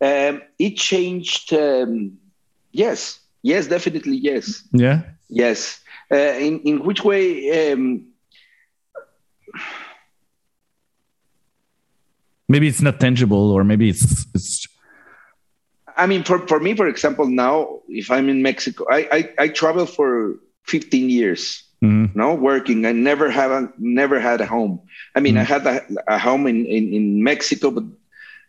um, it changed. Um, yes, yes, definitely, yes. Yeah. Yes. Uh, in in which way? Um, maybe it's not tangible, or maybe it's it's I mean, for, for me, for example, now if I'm in Mexico, I, I, I travel for 15 years. mm-hmm. no working. I never have a, never had a home. I mean, mm-hmm. I had a, a home in, in, in Mexico, but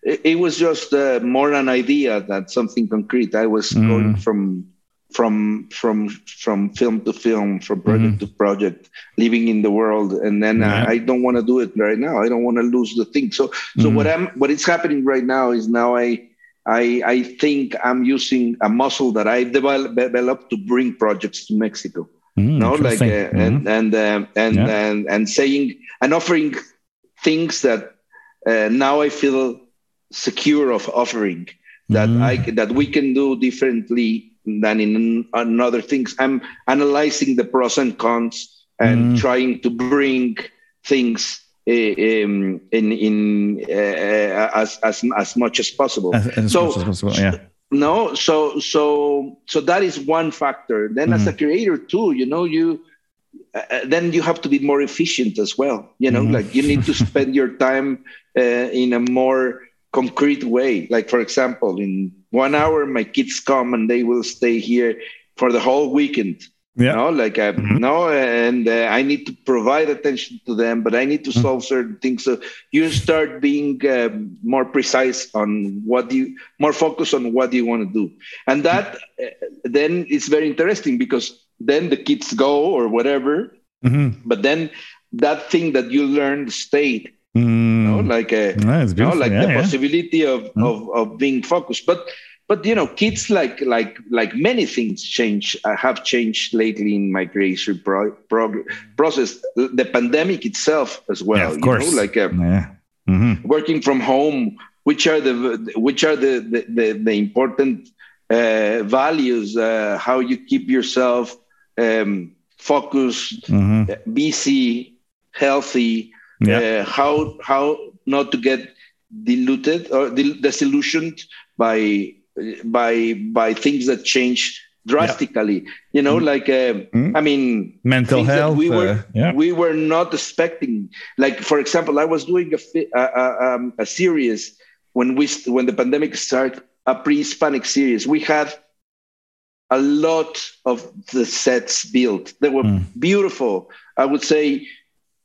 it, it was just uh, more an idea than something concrete. I was mm-hmm. going from from from from film to film, from project mm-hmm. to project, living in the world, and then. I, I, don't want to do it right now. I don't want to lose the thing. So so mm-hmm. what I'm what is happening right now is now I I I think I'm using a muscle that I developed, developed to bring projects to Mexico. Mm, no, like uh, mm-hmm. and and uh, and, yeah. and and saying and offering things that uh, now I feel secure of offering that mm. I that we can do differently than in, in other things. I'm analyzing the pros and cons and mm. trying to bring things in in uh, as as as much as possible. As, as so, much as possible, yeah. No, so so so that is one factor. Then, mm. as a mm-hmm. creator too, you know, you uh, then you have to be more efficient as well. You know, mm. like you need to spend your time uh, in a more concrete way. Like for example, in one hour, my kids come and they will stay here for the whole weekend. Yeah. No, like I, uh, mm-hmm. no, and uh, I need to provide attention to them, but I need to mm-hmm. solve certain things. So you start being uh, more precise on what you, more focus on what you want to do, and that uh, then it's very interesting because then the kids go or whatever, mm-hmm. but then that thing that you learned stayed. Mm. You know, like a, uh, you know, like yeah, the yeah. possibility of, of of being focused, but but you know kids like like like many things change uh, have changed lately in my creation pro- pro- process the pandemic itself as well yeah, of course. Know, like uh, yeah. mm-hmm. working from home which are the which are the the, the, the important uh, values uh, how you keep yourself um, focused mm-hmm. busy healthy yeah. Uh, how how not to get diluted or disillusioned by by by things that change drastically yeah. you know mm. like uh, mm. i mean mental health we were uh, yeah. we were not expecting like for example i was doing a a, um, a series when we when the pandemic started a pre-hispanic series we had a lot of the sets built they were mm. beautiful i would say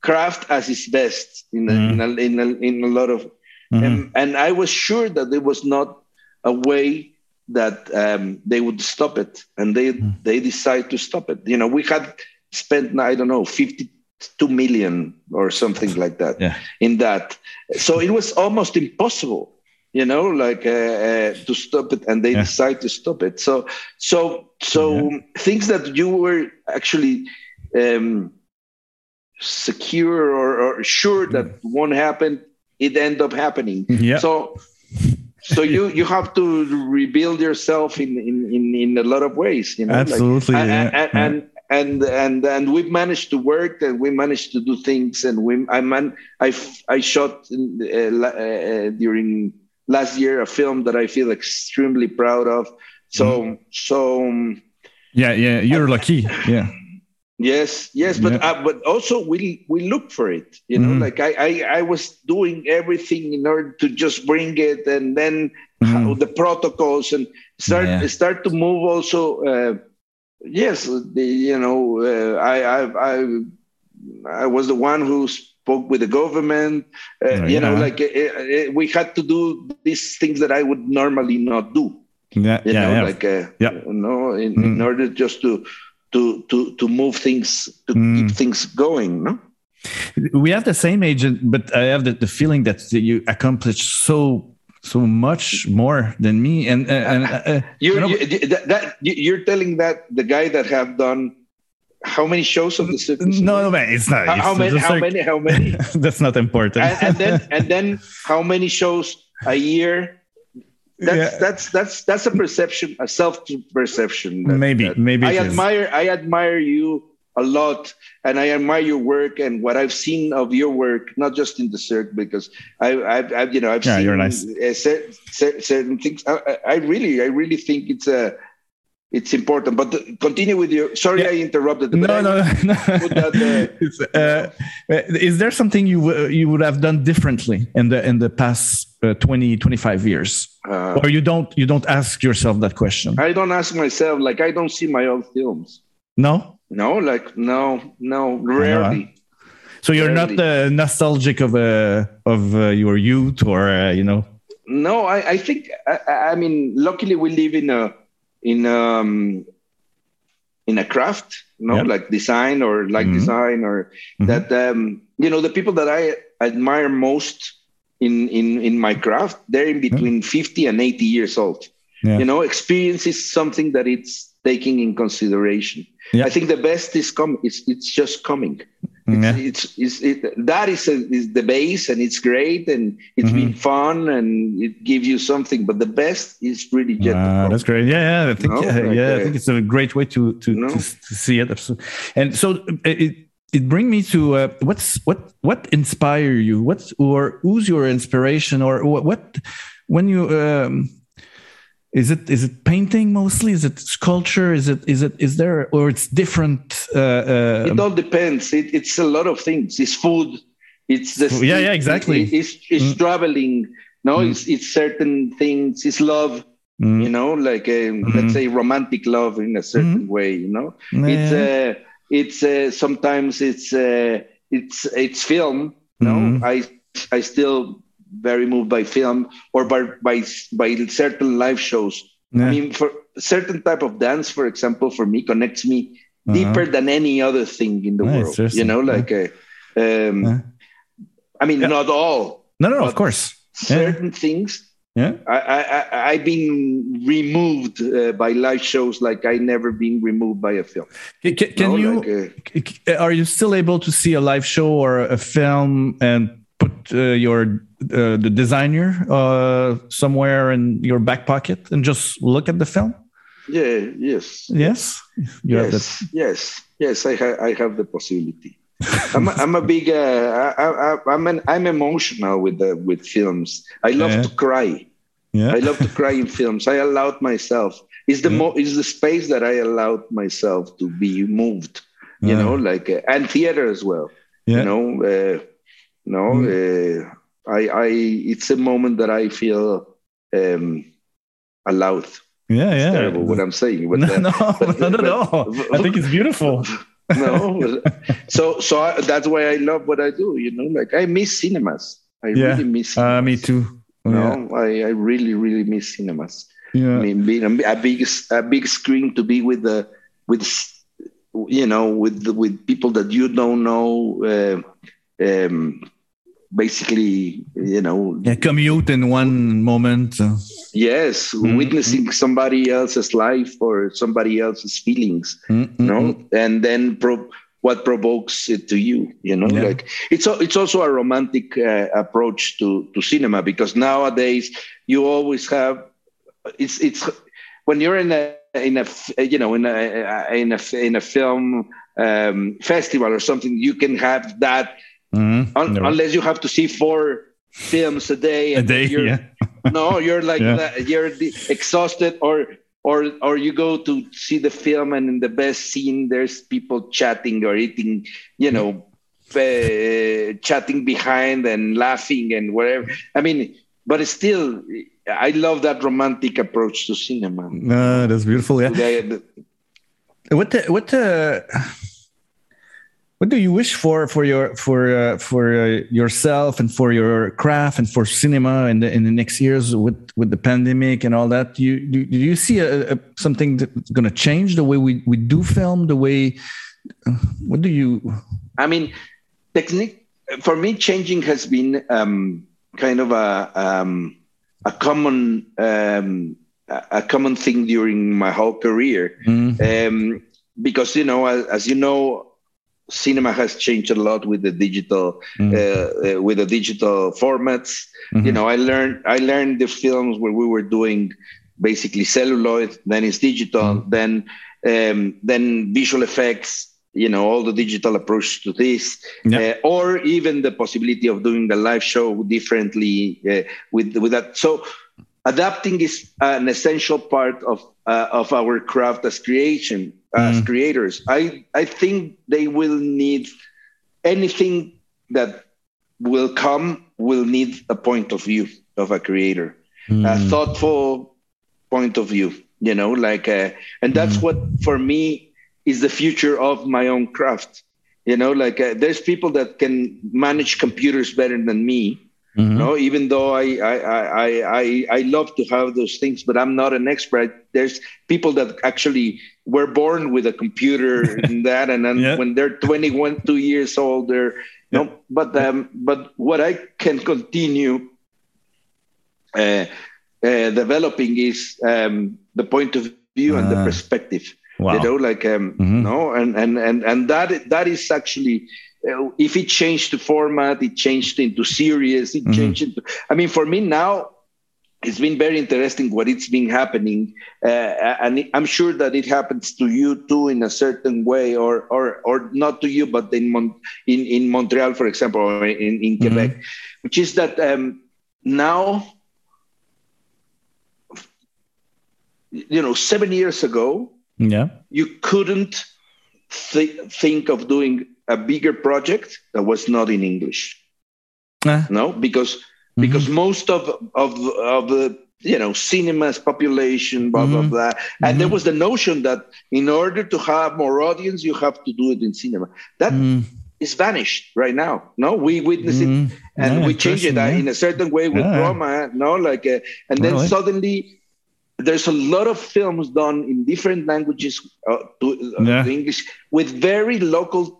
craft as its best in a, mm. in, a, in, a, in a lot of mm-hmm. and, and i was sure that it was not a way that um, they would stop it, and they mm. they decide to stop it. You know, we had spent I don't know fifty two million or something like that yeah. in that, so it was almost impossible. You know, like uh, uh, to stop it, and they yeah. decide to stop it. So, so, so yeah. things that you were actually um, secure or, or sure that mm. won't happen, it end up happening. Yeah. So so you you have to rebuild yourself in in in, in a lot of ways you know absolutely like, yeah. and, and, and and and we've managed to work and we managed to do things and we i man i i shot in, uh, uh, during last year a film that i feel extremely proud of so mm. so yeah yeah you're lucky yeah Yes, yes, but yeah. uh, but also we we look for it. You know, mm-hmm. like I, I I was doing everything in order to just bring it, and then mm-hmm. the protocols and start yeah. start to move. Also, uh, yes, the, you know, uh, I, I I I was the one who spoke with the government. Uh, you know, like it, uh, it, uh, we had to do these things that I would normally not do. Yeah, you yeah, know, yeah. like uh, yeah. you know, in, mm-hmm. in order just to to to to move things to mm. keep things going no we have the same agent but i have the, the feeling that you accomplished so so much more than me and, uh, and uh, you're, you you, that, that, you're telling that the guy that have done how many shows of the circus? No, no, man, it's not. How, it's how many? How many? How many? That's not important. and, and, then, and then, how many shows a year that's yeah. that's that's that's a perception, a self perception. maybe, that maybe I admire. I admire you a lot, and I admire your work and what I've seen of your work, not just in the cirque, because I, I've, I've you know, I've yeah, seen nice. Uh, certain, certain things. I, I really, I really think it's a it's important. But continue with your. Sorry, yeah. I interrupted. No, no, no. That, uh, uh, is there something you you would have done differently in the in the past uh, 20, 25 years, uh, or you don't you don't ask yourself that question? I don't ask myself. Like I don't see my old films. No. No, like no, no, rarely. So you're rarely. not uh, nostalgic of uh, of uh, your youth, or uh, you know? No, I, I think I, I, mean, luckily we live in a in um in a craft, you know, yep. like design or like mm-hmm. design or mm-hmm. that um you know the people that I admire most in in in my craft they're in between 50 and 80 years old yeah. you know experience is something that it's taking in consideration yeah. i think the best is coming it's, it's just coming yeah. it's, it's it, that is, a, is the base and it's great and it's mm-hmm. been fun and it gives you something but the best is really just uh, that's great yeah, yeah i think no? yeah, like, yeah uh, i think it's a great way to to, no? to, to see it and so it it brings me to uh, what's what what inspire you what's or who's your inspiration or what, what when you um, is it is it painting mostly is it sculpture is it is it is there or it's different uh, uh, it all depends it, it's a lot of things it's food it's the yeah yeah exactly it, it's, it's mm. traveling no mm. it's it's certain things it's love mm. you know like a, -hmm. let's say romantic love in a certain -hmm. way you know yeah. it's uh it's uh, sometimes it's uh, it's it's film. No, mm-hmm. I I still very moved by film or by by, by certain live shows. Yeah. I mean, for certain type of dance, for example, for me connects me uh-huh. deeper than any other thing in the world. You know, like yeah. Uh, um, yeah. I mean, not all. No, no, no of course. Certain things yeah, I, I I've been removed uh, by live shows like I never been removed by a film. Can, can, you? Like, uh, are you still able to see a live show or a film and put uh, your uh, the designer uh, somewhere in your back pocket and just look at the film? Yeah. Yes. Yes. You yes. Yes. Yes. I have. I have the possibility. I'm, a, I'm a big uh, I, am an, I'm emotional with the with films. I love yeah. to cry. Yeah. I love to cry in films. I allowed myself. Is the yeah. mo- is the space that I allowed myself to be moved. You know, like uh, and theater as well. Yeah. You know, uh, no, mm. Uh, I I it's a moment that I feel um, allowed. Yeah, yeah. It's terrible what I'm saying. But, no, no, but, not at all. I think it's beautiful. no, so so I, that's why I love what I do. You know, like I miss cinemas. I yeah. really miss. Cinemas. Uh, me too. No, yeah. I, I really really miss cinemas. Yeah. I mean, being a, a big a big screen to be with the with you know with with people that you don't know. Uh, um, basically, you know, yeah, commute in one moment. Yes, mm-hmm. witnessing somebody else's life or somebody else's feelings, mm-hmm. you know, and then pro- what provokes it to you, you know, yeah. like it's a, it's also a romantic uh, approach to to cinema because nowadays you always have it's it's when you're in a in a you know in a in a in a film um, festival or something you can have that Mm-hmm. Un- no. Unless you have to see four films a day. a day, you're, yeah. no, you're like yeah. you're exhausted, or or or you go to see the film, and in the best scene, there's people chatting or eating, you know, uh, chatting behind and laughing and whatever. I mean, but it's still, I love that romantic approach to cinema. Uh, that's beautiful. Yeah. The, the, what the, what the what do you wish for for your for uh, for uh, yourself and for your craft and for cinema in the in the next years with with the pandemic and all that do you do, do you see a, a, something that's going to change the way we we do film the way uh, what do you i mean technique for me changing has been um, kind of a um, a common um, a common thing during my whole career mm -hmm. because you know as, as you know cinema has changed a lot with the digital mm. uh, uh, with the digital formats mm-hmm. you know i learned i learned the films where we were doing basically celluloid then it's digital mm. then um, then visual effects you know all the digital approach to this uh, or even the possibility of doing the live show differently uh, with with that so adapting is an essential part of uh, of our craft as creation as mm. creators. I I think they will need anything that will come will need a point of view of a creator, mm. a thoughtful point of view. You know, like, uh, and that's mm. what for me is the future of my own craft. You know, like uh, there's people that can manage computers better than me. Mm-hmm. No, even though I, I I I I love to have those things, but I'm not an expert. There's people that actually were born with a computer and that, and then yeah. when they're 21, two years old, they're yeah. no. But um, but what I can continue uh, uh, developing is um, the point of view and the ah. perspective. Wow. You know, like um, mm-hmm. no, and and and and that that is actually if it changed the format, it changed into series, it mm-hmm. changed into. I mean, for me now, it's been very interesting what it's been happening, uh, and I'm sure that it happens to you too in a certain way, or or or not to you, but in Mon- in in Montreal, for example, or in in Quebec, mm-hmm. which is that um, now you know, seven years ago, yeah, you couldn't th- think of doing a bigger project that was not in English. Uh, no, because mm-hmm. because most of of of the you know cinemas population blah mm-hmm. blah blah and mm-hmm. there was the notion that in order to have more audience you have to do it in cinema that mm. is vanished right now no we witness it mm-hmm. and yeah, we change it uh, yeah. in a certain way with yeah. Roma no like uh, and then really? suddenly there's a lot of films done in different languages uh, to, uh, yeah. to, English with very local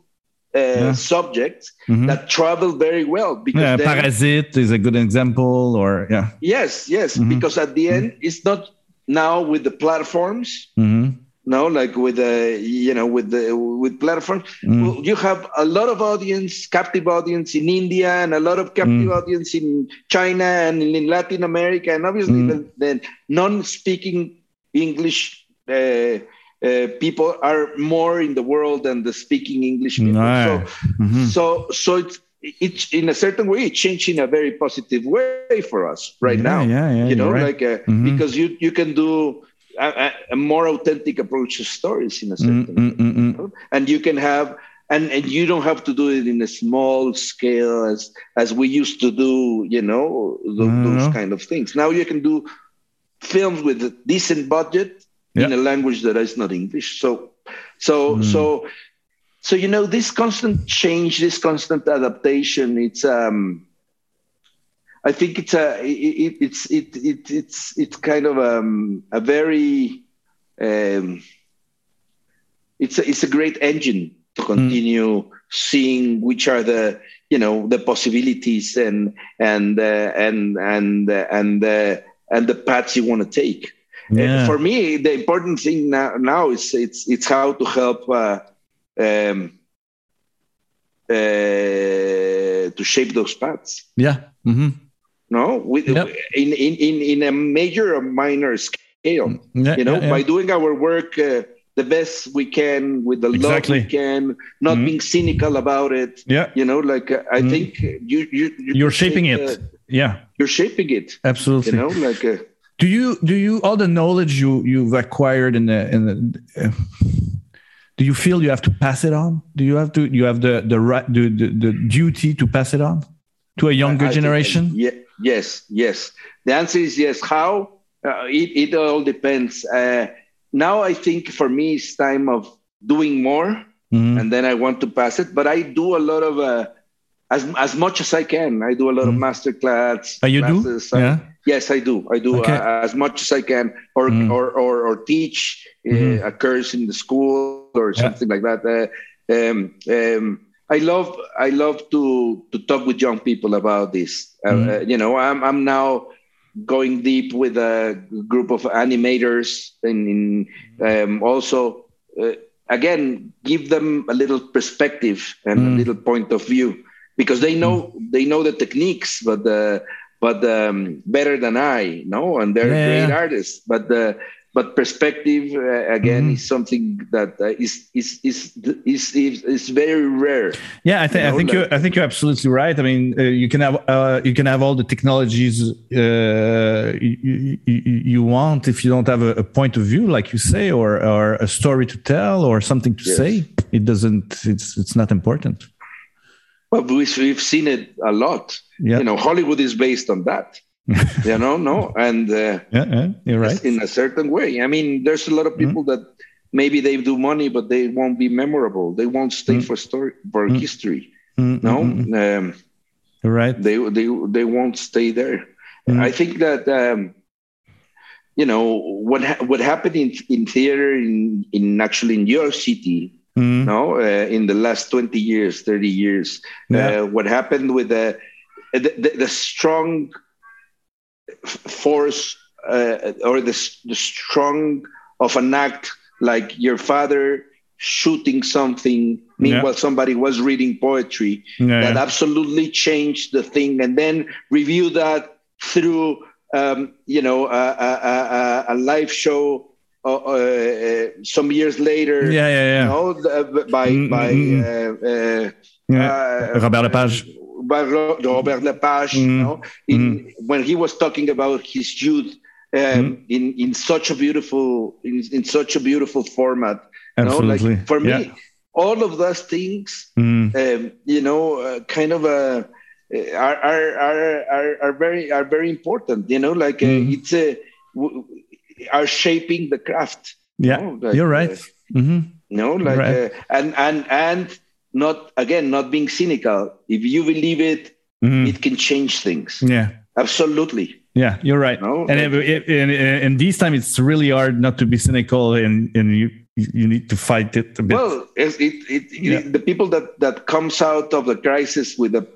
uh, yeah. subjects mm-hmm. that travel very well. Because yeah, then, Parasite is a good example, or yeah. Yes, yes, mm-hmm. because at the end, mm-hmm. it's not now with the platforms. Mm-hmm no like with the you know with the with platforms mm. you have a lot of audience captive audience in india and a lot of captive mm. audience in china and in latin america and obviously mm. the, the, non-speaking english uh, uh, people are more in the world than the speaking english people. So, mm-hmm. so so it's it's in a certain way it changed in a very positive way for us right yeah, now. yeah, yeah, you know right. like uh, mm-hmm. because you you can do a, a, more authentic approach to stories in a certain mm, mm, mm, mm, and you can have and, and you don't have to do it in a small scale as as we used to do you know those, those kind of things. Now you can do films with a decent budget yeah. in a language that is not english so so mm. so so you know this constant change this constant adaptation it's um I think it's a it, it's it, it it's it's kind of um, a very um, it's a, it's a great engine to continue mm. seeing which are the you know the possibilities and and uh, and and uh, and uh, and the paths you want to take. Yeah. for me, the important thing now, now is it's it's how to help uh, um, uh, to shape those paths. Yeah. Mm-hmm no with yep. in, in in in a major or minor scale mm, yeah, you know yeah, yeah. by doing our work uh, the best we can with the exactly. love we can not mm being cynical about it yeah you know like uh, i mm think you, you you are shaping it uh, yeah you're shaping it absolutely you know like uh, do you do you all the knowledge you you've acquired in the in the uh, do you feel you have to pass it on do you have to you have the the right the, the, the duty to pass it on to a younger I, I generation think, yeah Yes, yes. The answer is yes. How? Uh, it, it all depends. Uh, now I think for me it's time of doing more, mm-hmm. and then I want to pass it. But I do a lot of uh, as as much as I can. I do a lot mm-hmm. of master class. Oh, you classes. do? Yeah. yes, I do. I do okay. uh, as much as I can, or mm-hmm. or, or, or teach uh, mm-hmm. a course in the school or something yeah. like that. Uh, um, um, I love I love to to talk with young people about this. Uh, mm-hmm. Uh, you know, I'm I'm now going deep with a group of animators and in, um, also uh, again give them a little perspective and mm. a little point of view because they know mm. they know the techniques but uh, but um, better than I know and they're yeah. great artists but the but perspective uh, again mm-hmm. is something that uh, is, is, is is is is very rare. Yeah, I think I think like, you I think you're absolutely right. I mean, uh, you can have uh, you can have all the technologies uh, you, you, you, want if you don't have a, a, point of view, like you say, or or a story to tell or something to yes. say. It doesn't. It's it's not important. Well, we've seen it a lot. Yeah. You know, Hollywood is based on that. you know no and uh, yeah, yeah, you're right in a certain way i mean there's a lot of mm-hmm. people mm-hmm. that maybe they do money, but they won't be memorable. They won't stay mm. for story for mm. history. Mm, no, um, right? They they they won't stay there. I think that um, you know what ha- what happened in in theater in in actually in your city. No, uh, in the last twenty years, thirty years, yeah. uh, what happened with the the, the, strong force uh, or the, the strong of an act like your father shooting something meanwhile yeah. somebody was reading poetry yeah, that absolutely changed the thing and then review that through um, you know a, a, a, a live show uh, uh, some years later yeah yeah yeah you know, by mm-hmm. by mm, uh, uh, Robert Lepage by Robert Lepage mm-hmm. you know, in, mm-hmm. when he was talking about his youth um, mm-hmm. in in such a beautiful in, in such a beautiful format. Absolutely. You know? Like for me, yeah. all of those things, mm. um, you know, uh, kind of a. Uh, are, are are are are very are very important you know like uh, mm. it's a are shaping the craft yeah you know? like, you're right uh, mm-hmm. you know like right. Uh, and and and not again not being cynical if you believe it mm. it can change things yeah absolutely yeah, you're right. No, and it, it, in, in these times, it's really hard not to be cynical, and, and you you need to fight it a bit. Well, it, it, yeah. the people that that comes out of the crisis with a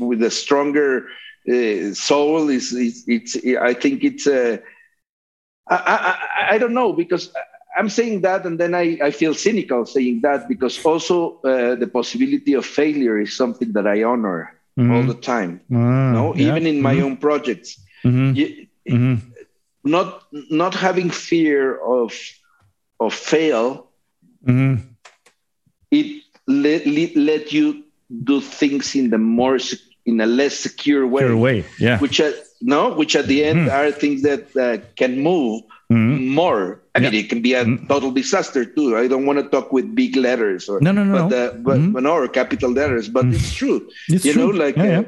with a stronger uh, soul is, is it's I think it's a I, I, I don't know because I'm saying that and then I, I feel cynical saying that because also uh, the possibility of failure is something that I honor mm-hmm. all the time. Ah, no, yeah. even in my mm-hmm. own projects mm-hmm. You, mm-hmm. not not having fear of of fail mm-hmm. it let, let, let you do things in the more in a less secure way, secure way. yeah which uh, no which at the end mm-hmm. are things that uh, can move mm-hmm. more I mean, it can be a mm-hmm. total disaster too. I don't want to talk with big letters or no, no, no, but, uh, but, no, or capital letters. But mm-hmm. it's true. It's you true. know, like yeah, yeah. Uh,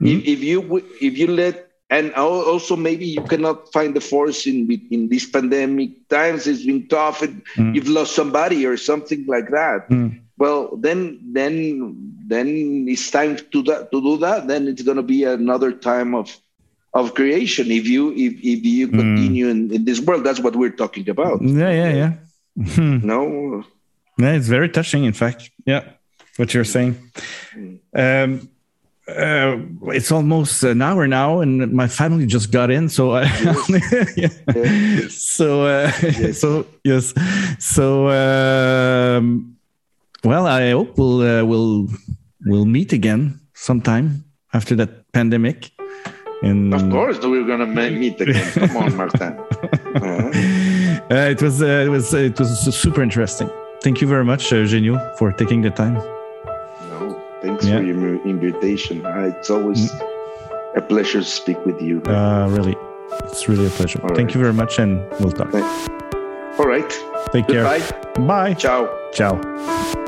if, if you if you let and also maybe you cannot find the force in in these pandemic times it's been tough and mm. you've lost somebody or something like that mm. well then then then it's time to that to do that then it's going to be another time of of creation if you if, if you mm. continue in, in this world that's what we're talking about yeah yeah yeah no yeah it's very touching in fact yeah what you're saying mm. um uh, it's almost an hour now, and my family just got in. So, I, yeah. so, uh, yes. so yes, so um, well, I hope we'll uh, we'll we'll meet again sometime after that pandemic. And of course, we're gonna meet again. Come on, Martin. Uh-huh. it was uh, it was it was super interesting. Thank you very much, uh, Genio, for taking the time. No, thanks yeah. for your invitation. Uh, it's always mm. a pleasure to speak with you. Uh, really, it's really a pleasure. All Thank right. you very much, and we'll talk. All right. Take Goodbye. care. Bye. Ciao. Ciao.